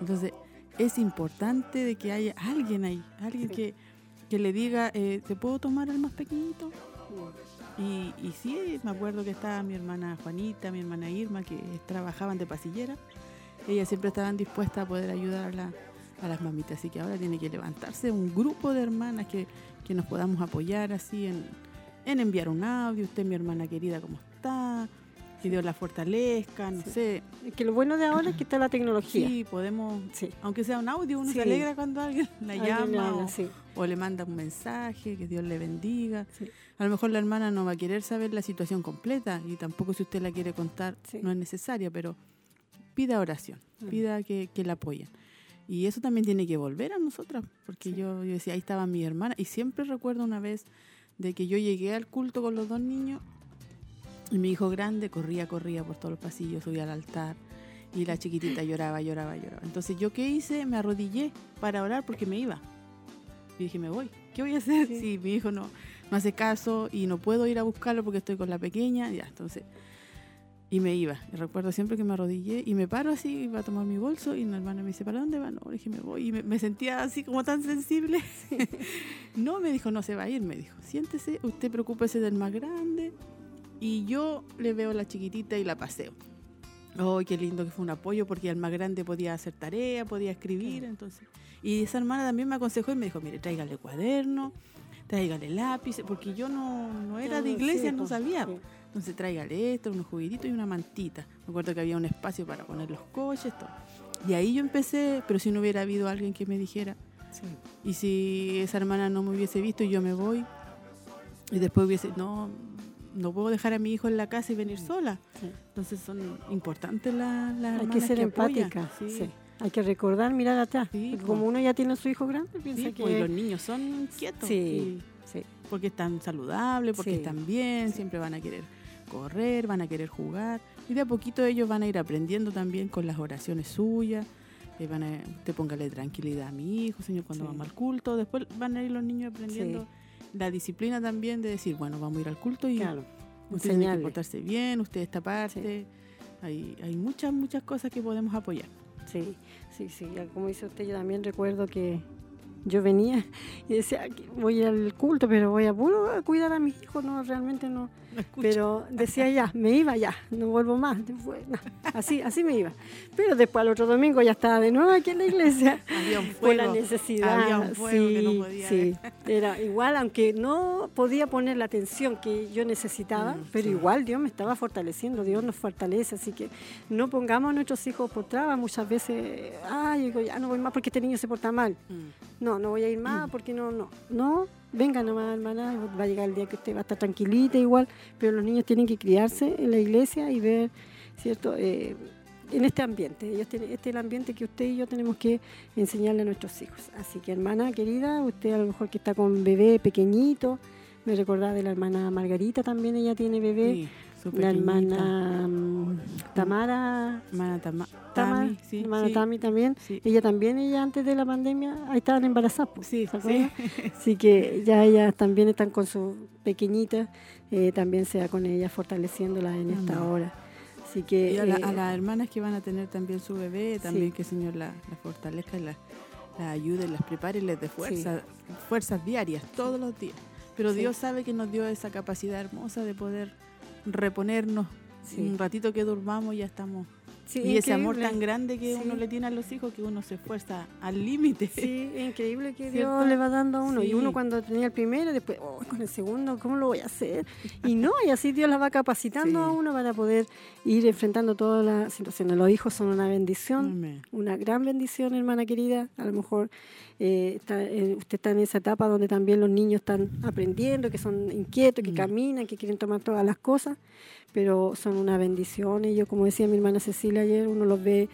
Entonces, es importante de que haya alguien ahí, alguien Sí. que, que le diga, eh, ¿te puedo tomar al más pequeñito? Y, y sí, me acuerdo que estaba mi hermana Juanita, mi hermana Irma, que trabajaban de pasillera. Ellas siempre estaban dispuestas a poder ayudar a, la- a las mamitas. Así que ahora tiene que levantarse un grupo de hermanas que, que nos podamos apoyar así en, en enviar un audio. Usted, mi hermana querida, ¿cómo está? Que Dios la fortalezca, no Sí. sé. Es que lo bueno de ahora es que está la tecnología. Sí, podemos, Sí. aunque sea un audio, uno Sí. se alegra cuando alguien la Alguien llama habla, o, o le manda un mensaje, que Dios le bendiga. A lo mejor la hermana no va a querer saber la situación completa y tampoco si usted la quiere contar no es necesaria, pero pida oración, pida que, que la apoyen. Y eso también tiene que volver a nosotras, porque Sí. yo, yo decía, ahí estaban mis hermanas, y siempre recuerdo una vez de que yo llegué al culto con los dos niños y mi hijo grande corría, corría por todos los pasillos, subía al altar y la chiquitita lloraba, lloraba, lloraba. Entonces yo qué hice, me arrodillé para orar porque me iba. Y dije, me voy. ¿Qué voy a hacer Sí. si mi hijo no, no hace caso y no puedo ir a buscarlo porque estoy con la pequeña? Ya, entonces... Y me iba. Y recuerdo siempre que me arrodillé y me paro así, iba a tomar mi bolso y una hermana me dice, ¿para dónde va? No, le dije, me voy. Y me, me sentía así como tan sensible. *laughs* no, me dijo, no se va a ir, me dijo. Siéntese, usted preocúpese del más grande y yo le veo la chiquitita y la paseo. ¡Ay, qué lindo que fue un apoyo! Porque el más grande podía hacer tarea, podía escribir, entonces... Y esa hermana también me aconsejó y me dijo, mire, tráigale cuaderno, tráigale lápiz, porque yo no, no era de iglesia, sí, no pues, sabía. sí. Entonces tráigale esto, unos juguetitos y una mantita. Me acuerdo que había un espacio para poner los coches, todo. Y ahí yo empecé, pero si no hubiera habido alguien que me dijera, y si esa hermana no me hubiese visto y yo me voy, y después hubiese, no, no puedo dejar a mi hijo en la casa y venir sola. Sí. Entonces son importantes las, las Hay que ser empática. Sí. sí. Hay que recordar, mirar atrás. Porque como uno ya tiene a su hijo grande, piensa que. pues, y los niños son inquietos. Sí, sí. porque están saludables, porque están bien, siempre van a querer correr, van a querer jugar. Y de a poquito ellos van a ir aprendiendo también con las oraciones suyas. eh, van a, usted póngale tranquilidad a mi hijo, Señor, cuando Sí. vamos al culto. Después van a ir los niños aprendiendo la disciplina también de decir, bueno, vamos a ir al culto y Claro. usted tiene que portarse bien, usted esta parte. Hay, hay muchas, muchas cosas que podemos apoyar. Sí, sí, sí. Como dice usted, yo también recuerdo que yo venía y decía, "Aquí voy al culto, pero voy a puro a cuidar a mis hijos, no, realmente no. *laughs* Pero decía ya, me iba ya, no vuelvo más. Después, no, así, así me iba. Pero después al otro domingo ya estaba de nuevo aquí en la iglesia. *laughs* Había un Por la fuego. necesidad. Había un fuego sí, que no podía sí. Era igual, aunque no podía poner la atención que yo necesitaba, Mm, pero sí. igual Dios me estaba fortaleciendo, Dios nos fortalece, así que no pongamos a nuestros hijos por trabas. Muchas veces, ay, digo, ya no voy más porque este niño se porta mal. Mm. No, no voy a ir más porque no, no, no. Venga nomás, hermana, va a llegar el día que usted va a estar tranquilita igual, pero los niños tienen que criarse en la iglesia y ver, ¿cierto? Eh, en este ambiente, ellos tienen, este es el ambiente que usted y yo tenemos que enseñarle a nuestros hijos. Así que hermana querida, usted a lo mejor que está con bebé pequeñito, me recordaba de la hermana Margarita también, ella tiene bebé, Sí, la pequeñita. hermana mm, Tamara, Hermana Tama- Tama, Tami, sí, hermana sí. Tami también, Sí. ella también, ella antes de la pandemia, ahí estaban embarazadas, pues, Sí. *laughs* Así que ya ellas también están con su pequeñita, eh, también sea con ella fortaleciéndola en esta Amén. hora. Así que Y a, la- eh, a las hermanas que van a tener también su bebé, también que el Señor la, la fortalezca y la, ayude, las prepare les dé fuerza, fuerzas diarias, todos los días. Pero. Dios sabe que nos dio esa capacidad hermosa de poder reponernos. Sí. Un ratito que durmamos ya estamos y ese amor tan grande que uno le tiene a los hijos que uno se esfuerza al límite. Sí, es increíble que Dios le va dando a uno. Y uno cuando tenía el primero, después, oh, con el segundo, ¿cómo lo voy a hacer? Y no, y así Dios la va capacitando a uno para poder ir enfrentando todas las situaciones. Los hijos son una bendición, una gran bendición, hermana querida. A lo mejor eh, eh, usted está en esa etapa donde también los niños están aprendiendo, que son inquietos, que mm. caminan, que quieren tomar todas las cosas pero son una bendición. Y yo, como decía mi hermana Cecilia ayer, uno los ve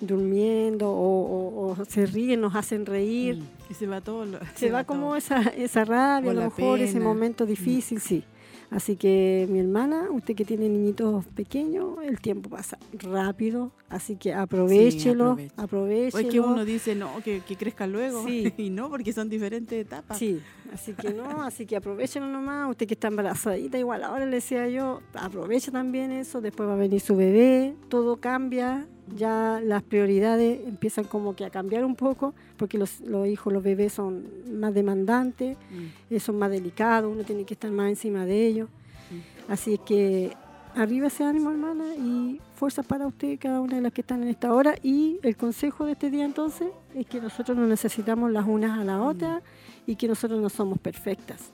durmiendo o, se ríen, nos hacen reír. Mm, y se va todo. se, va, como esa, esa rabia, a lo mejor ese momento mm. difícil, sí. Así que mi hermana, usted que tiene niñitos pequeños, el tiempo pasa rápido, así que aprovechelo, aprovechelo. es que uno dice, no, que, crezca luego, *laughs* y no, porque son diferentes etapas. Sí, así que no, así que aprovechelo nomás, usted que está embarazadita, igual ahora le decía yo, aprovecha también eso, después va a venir su bebé, todo cambia, ya las prioridades empiezan como que a cambiar un poco, porque los, hijos, los bebés son más demandantes, mm. eh, son más delicados, uno tiene que estar más encima de ellos. Mm. Así es que arriba ese ánimo, hermana, y fuerza para usted, cada una de las que están en esta hora. Y el consejo de este día entonces es que nosotros no necesitamos las unas a las mm. otras y que nosotros no somos perfectas.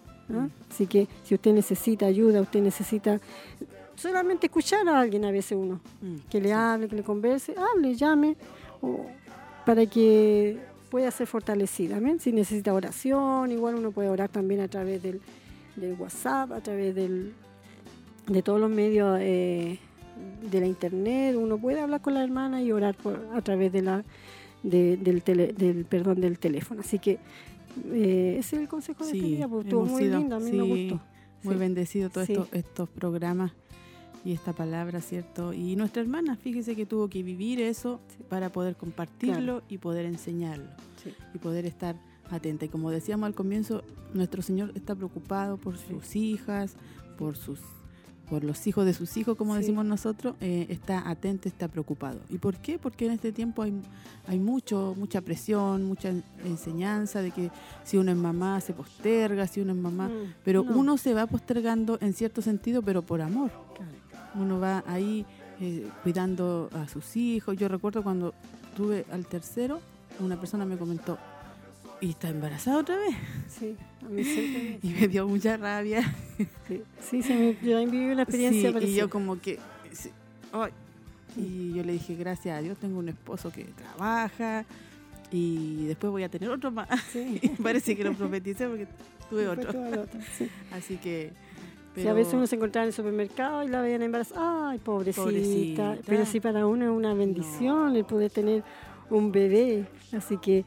Así que si usted necesita ayuda, usted necesita solamente escuchar a alguien a veces uno, mm, que le hable, que le converse, hable, llame, para que pueda ser fortalecida. Si necesita oración, igual uno puede orar también a través del, WhatsApp, a través del, de todos los medios eh, de la internet. Uno puede hablar con la hermana y orar a través de la, del, del, perdón, del teléfono. Así que eh, ese es el consejo de este día, porque estuvo muy lindo, a mí me gustó. Muy bendecido todos estos, estos programas y esta palabra, ¿cierto? Y nuestra hermana, fíjese que tuvo que vivir eso para poder compartirlo y poder enseñarlo y poder estar atenta. Y como decíamos al comienzo, nuestro Señor está preocupado por sus hijas, por sus por los hijos de sus hijos, como decimos nosotros, eh, está atento, está preocupado. ¿Y por qué? Porque en este tiempo hay, hay mucho, mucha presión, mucha enseñanza de que si uno es mamá se posterga, si uno es mamá, mm, pero uno se va postergando en cierto sentido, pero por amor. Uno va ahí eh, cuidando a sus hijos. Yo recuerdo cuando tuve al tercero, una persona me comentó, ¿y está embarazada otra vez? Sí, a mí sí. *laughs* y me dio mucha rabia. Sí, sí, yo viví una experiencia sí, Y yo como que... y yo le dije, gracias a Dios, tengo un esposo que trabaja y después voy a tener otro más. Sí. *laughs* Parece que lo profeticé porque tuve otro. Así que a veces uno se encontraba en el supermercado y la veían embarazada, ay, pobrecita. Pero sí para uno es una bendición el poder tener un bebé. Así que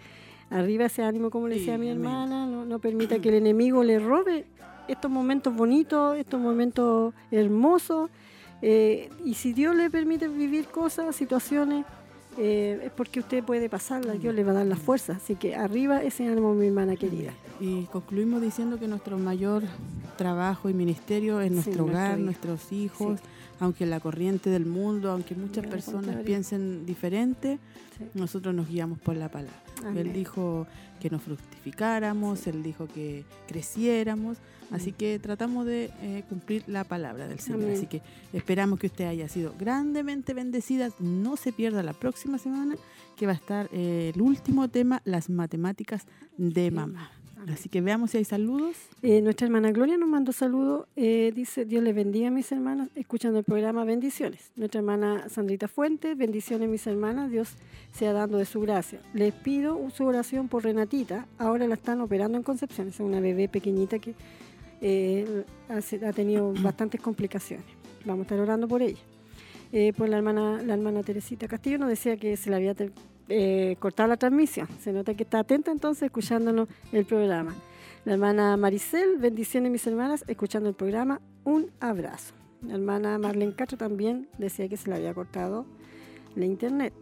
arriba ese ánimo, como le decía a mi hermana, no, permita *clears throat* que el enemigo le robe estos momentos bonitos, estos momentos hermosos. Eh, y si Dios le permite vivir cosas, situaciones, eh, es porque usted puede pasarla, Dios le va a dar la fuerza. Así que arriba ese ánimo, mi hermana querida. Y concluimos diciendo que nuestro mayor trabajo y ministerio es nuestro hogar, nuestros hijos, aunque la corriente del mundo, aunque muchas personas piensen diferente, nosotros nos guiamos por la palabra. Él dijo que nos fructificáramos, Él dijo que creciéramos. Así que tratamos de eh, cumplir la palabra del Señor. Así que esperamos que usted haya sido grandemente bendecida. No se pierda la próxima semana que va a estar eh, el último tema, las matemáticas de mamá. Así que veamos si hay saludos. Eh, nuestra hermana Gloria nos mandó saludos. dice, Dios les bendiga a mis hermanas, escuchando el programa Bendiciones. Nuestra hermana Sandrita Fuentes, bendiciones mis hermanas, Dios sea dando de su gracia. Les pido su oración por Renatita. Ahora la están operando en Concepción. Es una bebé pequeñita que eh, ha, tenido *clears throat* bastantes complicaciones. Vamos a estar orando por ella. Eh, pues la hermana, la hermana Teresita Castillo nos decía que se le había eh, cortado la transmisión. Se nota que está atenta entonces escuchándonos el programa. La hermana Maricel, bendiciones mis hermanas, escuchando el programa. Un abrazo. La hermana Marlene Castro también decía que se le había cortado la internet.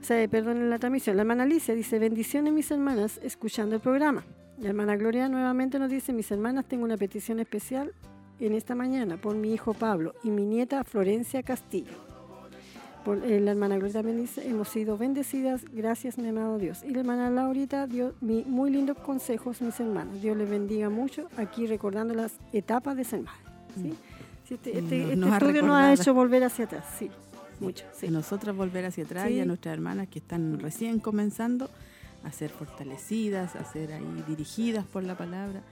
O sea, perdón la transmisión. La hermana Alicia dice, bendiciones mis hermanas, escuchando el programa. La hermana Gloria nuevamente nos dice, mis hermanas, tengo una petición especial en esta mañana por mi hijo Pablo y mi nieta Florencia Castillo. Eh, la hermana Gloria también dice, hemos sido bendecidas, gracias mi amado Dios. Y la hermana Laurita dio muy lindos consejos, mis hermanas. Dios les bendiga mucho, aquí recordando las etapas de ser madre. ¿sí? Mm. este, este, este estudio nos ha hecho volver hacia atrás, sí. mucho. A nosotras volver hacia atrás y a nuestras hermanas que están recién comenzando a ser fortalecidas, a ser ahí dirigidas por la palabra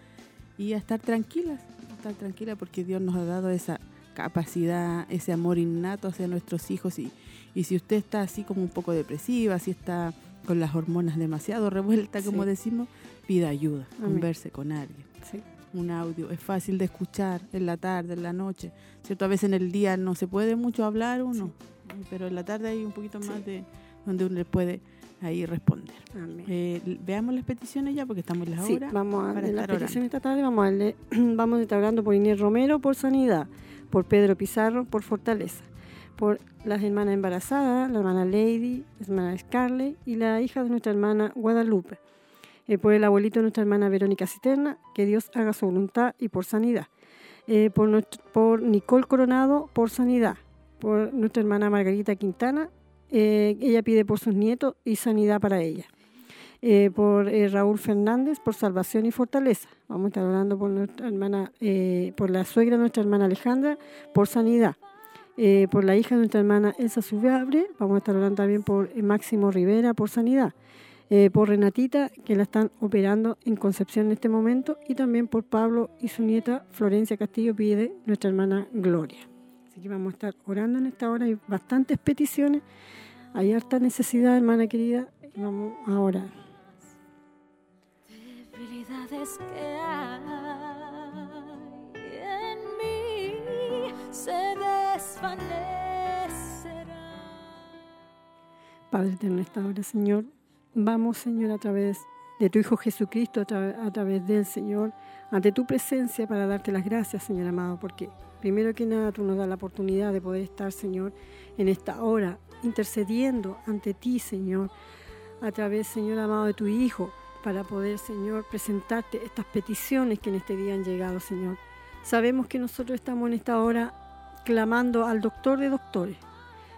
y a estar tranquilas, a estar tranquilas porque Dios nos ha dado esa capacidad, ese amor innato hacia nuestros hijos. Y, y si usted está así como un poco depresiva, si está con las hormonas demasiado revueltas, como decimos, pida ayuda, converse con alguien. Un audio es fácil de escuchar en la tarde, en la noche, ¿cierto? A veces en el día no se puede mucho hablar uno, pero en la tarde hay un poquito más de donde uno le puede ahí responder. Eh, veamos las peticiones ya porque estamos en la hora. Vamos a las peticiones esta tarde, vamos a, *clears throat* vamos a estar hablando por Inés Romero por sanidad, por Pedro Pizarro por fortaleza, por las hermanas embarazadas, la hermana Lady, la hermana Scarlett y la hija de nuestra hermana Guadalupe. Eh, por el abuelito de nuestra hermana Verónica Citerna, que Dios haga su voluntad y por sanidad. Eh, por, por Nicole Coronado, por sanidad. Por nuestra hermana Margarita Quintana, eh, ella pide por sus nietos y sanidad para ella. Por Raúl Fernández, por salvación y fortaleza. Vamos a estar hablando por nuestra hermana, por la suegra de nuestra hermana Alejandra, por sanidad. por la hija de nuestra hermana Elsa Subiabre, vamos a estar hablando también por Máximo Rivera, por sanidad. Eh, por Renatita, que la están operando en Concepción en este momento, y también por Pablo y su nieta Florencia Castillo pide nuestra hermana Gloria. Así que vamos a estar orando en esta hora, hay bastantes peticiones, hay harta necesidad, hermana querida, vamos a orar. Que hay en mí se. Padre en esta hora, Señor, Vamos, Señor, a través de tu Hijo Jesucristo, a, través del Señor, ante tu presencia para darte las gracias, Señor amado, porque primero que nada tú nos das la oportunidad de poder estar, Señor, en esta hora, intercediendo ante ti, Señor, a través, Señor amado, de tu Hijo, para poder, Señor, presentarte estas peticiones que en este día han llegado, Señor. Sabemos que nosotros estamos en esta hora clamando al doctor de doctores.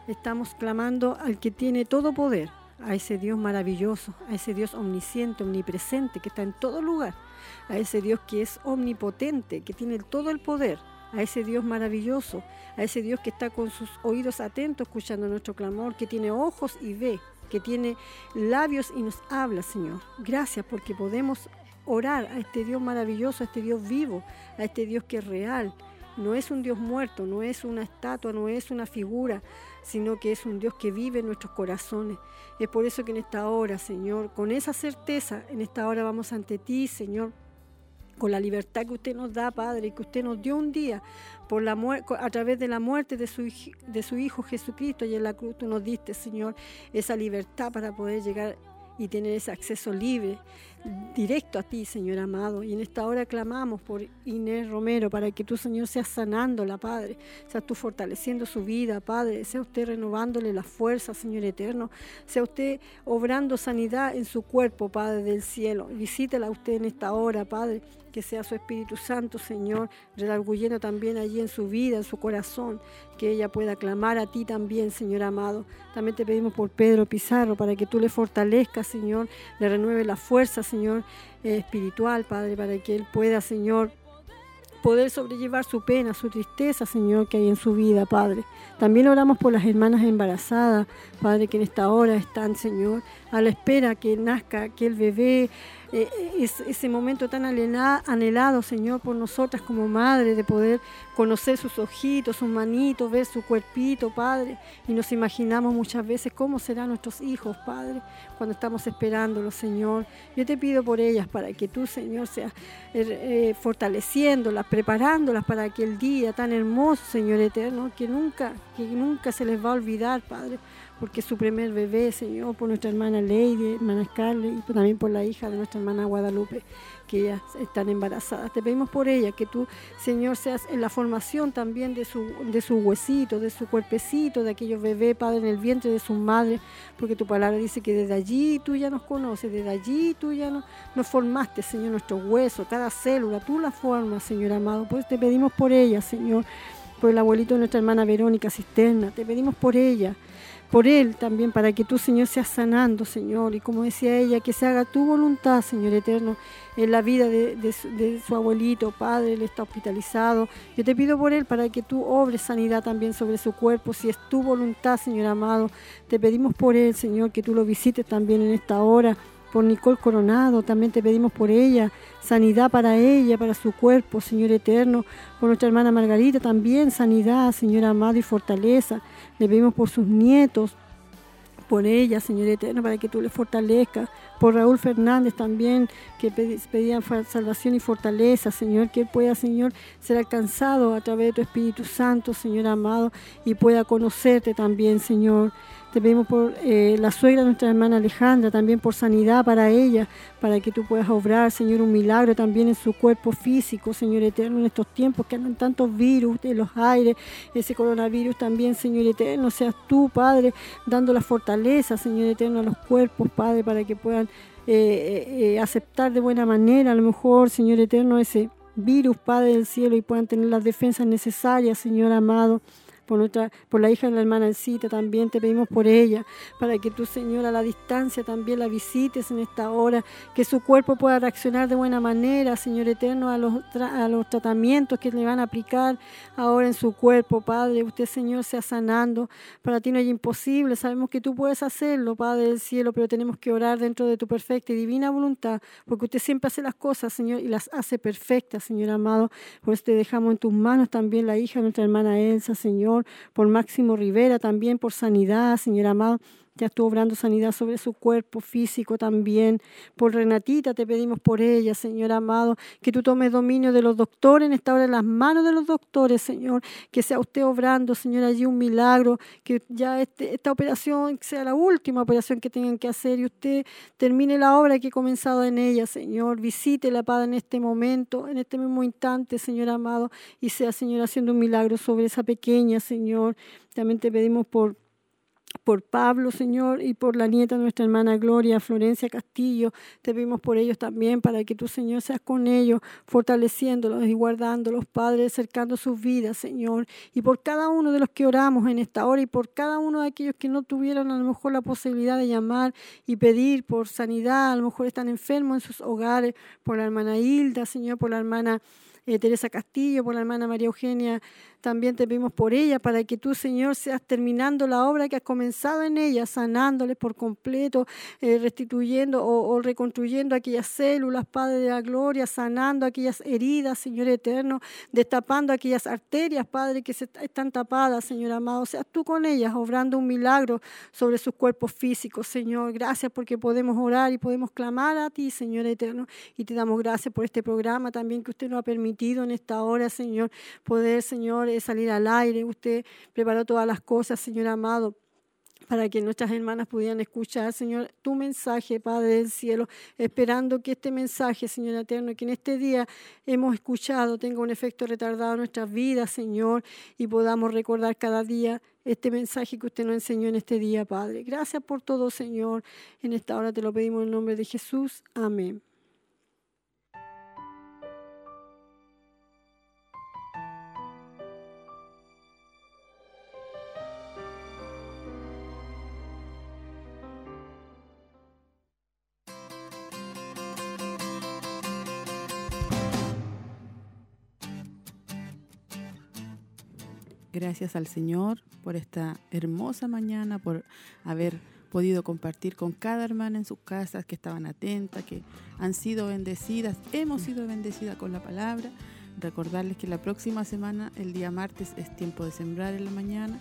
Estamos clamando al que tiene todo poder, a ese Dios maravilloso, a ese Dios omnisciente, omnipresente, que está en todo lugar, a ese Dios que es omnipotente, que tiene todo el poder, a ese Dios maravilloso, a ese Dios que está con sus oídos atentos escuchando nuestro clamor, que tiene ojos y ve, que tiene labios y nos habla, Señor. Gracias porque podemos orar a este Dios maravilloso, a este Dios vivo, a este Dios que es real. No es un Dios muerto, no es una estatua, no es una figura, sino que es un Dios que vive en nuestros corazones. Es por eso que en esta hora, Señor, con esa certeza, en esta hora vamos ante ti, Señor, con la libertad que usted nos da, Padre, que usted nos dio un día por la a través de la muerte de su, de su Hijo Jesucristo y en la cruz tú nos diste, Señor, esa libertad para poder llegar y tener ese acceso libre directo a ti, Señor amado. Y en esta hora clamamos por Inés Romero para que tú, Señor, seas sanándola, Padre. Seas tú fortaleciendo su vida, Padre. Sea usted renovándole la fuerza, Señor eterno. Sea usted obrando sanidad en su cuerpo, Padre del cielo. Visítela usted en esta hora, Padre que sea su Espíritu Santo, Señor, redarguyendo también allí en su vida, en su corazón, que ella pueda clamar a ti también, Señor amado. También te pedimos por Pedro Pizarro, para que tú le fortalezcas, Señor, le renueve la fuerza, Señor, eh, espiritual, Padre, para que él pueda, Señor, poder sobrellevar su pena, su tristeza, Señor, que hay en su vida, Padre. También oramos por las hermanas embarazadas, Padre, que en esta hora están, Señor, a la espera que nazca aquel bebé eh, ese momento tan anhelado, Señor, por nosotras como madre, de poder conocer sus ojitos, sus manitos, ver su cuerpito, Padre. Y nos imaginamos muchas veces cómo serán nuestros hijos, Padre, cuando estamos esperándolos, Señor. Yo te pido por ellas para que tú, Señor, seas eh, eh, fortaleciéndolas, preparándolas para aquel día tan hermoso, Señor eterno, que nunca, que nunca se les va a olvidar, Padre porque su primer bebé, Señor, por nuestra hermana Lady, hermana Scarlett, y también por la hija de nuestra hermana Guadalupe, que ellas están embarazadas. Te pedimos por ella que tú, Señor, seas en la formación también de su, de su huesito, de su cuerpecito, de aquellos bebés, Padre, en el vientre de su madre, porque tu palabra dice que desde allí tú ya nos conoces, desde allí tú ya nos, formaste, Señor, nuestro hueso, cada célula, tú la formas, Señor amado. Pues te pedimos por ella, Señor, por el abuelito de nuestra hermana Verónica Cisterna, te pedimos por ella por él también, para que tú, Señor, seas sanando, Señor. Y como decía ella, que se haga tu voluntad, Señor eterno, en la vida de, su, abuelito, padre, él está hospitalizado. Yo te pido por él para que tú obres sanidad también sobre su cuerpo, si es tu voluntad, Señor amado. Te pedimos por él, Señor, que tú lo visites también en esta hora por Nicole Coronado, también te pedimos por ella, sanidad para ella, para su cuerpo, Señor eterno, por nuestra hermana Margarita también, sanidad, Señor amado y fortaleza. Le pedimos por sus nietos, por ella, Señor eterno, para que tú le fortalezcas. Por Raúl Fernández también, que pedían salvación y fortaleza, Señor, que él pueda, Señor, ser alcanzado a través de tu Espíritu Santo, Señor amado, y pueda conocerte también, Señor. Te pedimos por eh, la suegra de nuestra hermana Alejandra, también por sanidad para ella, para que tú puedas obrar, Señor, un milagro también en su cuerpo físico, Señor eterno, en estos tiempos que andan tantos virus en los aires, ese coronavirus también, Señor eterno, seas tú, Padre, dando la fortaleza, Señor eterno, a los cuerpos, Padre, para que puedan eh, eh, aceptar de buena manera, a lo mejor, Señor eterno, ese virus, Padre del cielo, y puedan tener las defensas necesarias, Señor amado por, nuestra, por la hija de la hermana Encita, también te pedimos por ella, para que tu Señor a la distancia también la visites en esta hora, que su cuerpo pueda reaccionar de buena manera, Señor eterno, a los, a los tratamientos que le van a aplicar ahora en su cuerpo, Padre. Usted, Señor, sea sanando. Para ti no hay imposible, sabemos que tú puedes hacerlo, Padre del cielo, pero tenemos que orar dentro de tu perfecta y divina voluntad, porque usted siempre hace las cosas, Señor, y las hace perfectas, Señor amado. Por eso te dejamos en tus manos también la hija de nuestra hermana Elsa, Señor por Máximo Rivera también, por sanidad, Señor amado. Ya estuvo obrando sanidad sobre su cuerpo físico también. Por Renatita te pedimos por ella, Señor amado, que tú tomes dominio de los doctores en esta hora en las manos de los doctores, Señor. Que sea usted obrando, Señor, allí un milagro. Que ya este, esta operación sea la última operación que tengan que hacer y usted termine la obra que ha comenzado en ella, Señor. Visite la paz en este momento, en este mismo instante, Señor amado, y sea, Señor, haciendo un milagro sobre esa pequeña, Señor. También te pedimos por por Pablo, Señor, y por la nieta de nuestra hermana Gloria, Florencia Castillo. Te pedimos por ellos también, para que tu Señor, seas con ellos, fortaleciéndolos y guardándolos, Padre, acercando sus vidas, Señor. Y por cada uno de los que oramos en esta hora y por cada uno de aquellos que no tuvieron a lo mejor la posibilidad de llamar y pedir por sanidad, a lo mejor están enfermos en sus hogares, por la hermana Hilda, Señor, por la hermana eh, Teresa Castillo, por la hermana María Eugenia también te pedimos por ella, para que tú, Señor, seas terminando la obra que has comenzado en ella, sanándoles por completo, eh, restituyendo o, reconstruyendo aquellas células, Padre de la Gloria, sanando aquellas heridas, Señor eterno, destapando aquellas arterias, Padre, que se están tapadas, Señor amado. Seas tú con ellas, obrando un milagro sobre sus cuerpos físicos, Señor. Gracias porque podemos orar y podemos clamar a ti, Señor eterno. Y te damos gracias por este programa también que usted nos ha permitido en esta hora, Señor, poder, Señor, salir al aire. Usted preparó todas las cosas, Señor amado para que nuestras hermanas pudieran escuchar, Señor, tu mensaje, Padre del cielo, esperando que este mensaje, Señor eterno, que en este día hemos escuchado, tenga un efecto retardado en nuestras vidas, Señor, y podamos recordar cada día este mensaje que usted nos enseñó en este día, Padre. Gracias por todo, Señor. En esta hora te lo pedimos en el nombre de Jesús. Amén. Gracias al Señor por esta hermosa mañana, por haber podido compartir con cada hermana en sus casas que estaban atentas, que han sido bendecidas, hemos sido bendecidas con la palabra. Recordarles que la próxima semana, el día martes, es tiempo de sembrar en la mañana,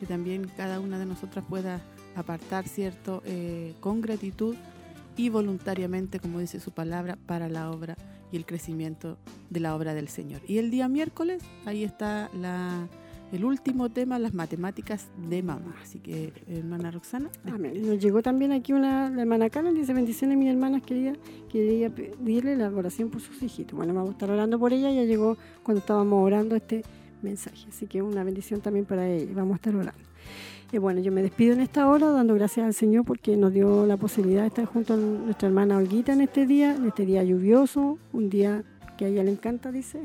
que también cada una de nosotras pueda apartar, ¿cierto?, eh, con gratitud y voluntariamente, como dice su palabra, para la obra y el crecimiento de la obra del Señor. Y el día miércoles, ahí está la el último tema, las matemáticas de mamá. Así que, hermana Roxana. Amén. Nos llegó también aquí una, hermana Carmen, dice, bendiciones mis hermanas, quería, quería pedirle la oración por sus hijitos. Bueno, vamos a estar orando por ella, ya llegó cuando estábamos orando este mensaje, así que una bendición también para ella, vamos a estar orando. Y bueno, yo me despido en esta hora dando gracias al Señor porque nos dio la posibilidad de estar junto a nuestra hermana Olguita en este día, en este día lluvioso, un día que a ella le encanta, dice.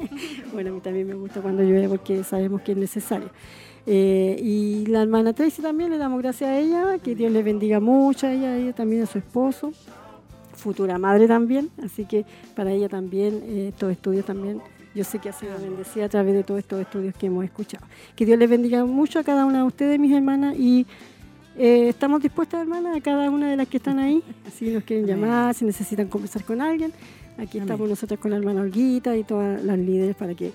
*laughs* bueno, a mí también me gusta cuando llueve porque sabemos que es necesario. Eh, y la hermana Tracy también le damos gracias a ella, que Dios le bendiga mucho a ella, a ella también a su esposo, futura madre también, así que para ella también eh, estos estudios también, yo sé que ha sido bendecida a través de todos estos estudios que hemos escuchado. Que Dios les bendiga mucho a cada una de ustedes, mis hermanas, y eh, estamos dispuestas, hermanas, a cada una de las que están ahí, si nos quieren llamar, si necesitan conversar con alguien. Aquí estamos nosotros con la hermana Olguita y todas las líderes para que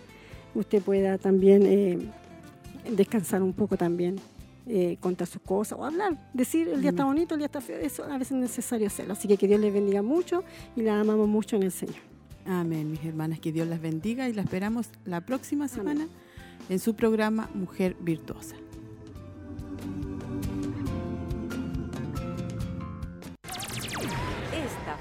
usted pueda también eh, descansar un poco también, eh, contar sus cosas o hablar, decir el día está bonito, el día está feo, eso a veces es necesario hacerlo. Así que que Dios les bendiga mucho y la amamos mucho en el Señor. Amén, mis hermanas, que Dios las bendiga y la esperamos la próxima semana en su programa Mujer Virtuosa.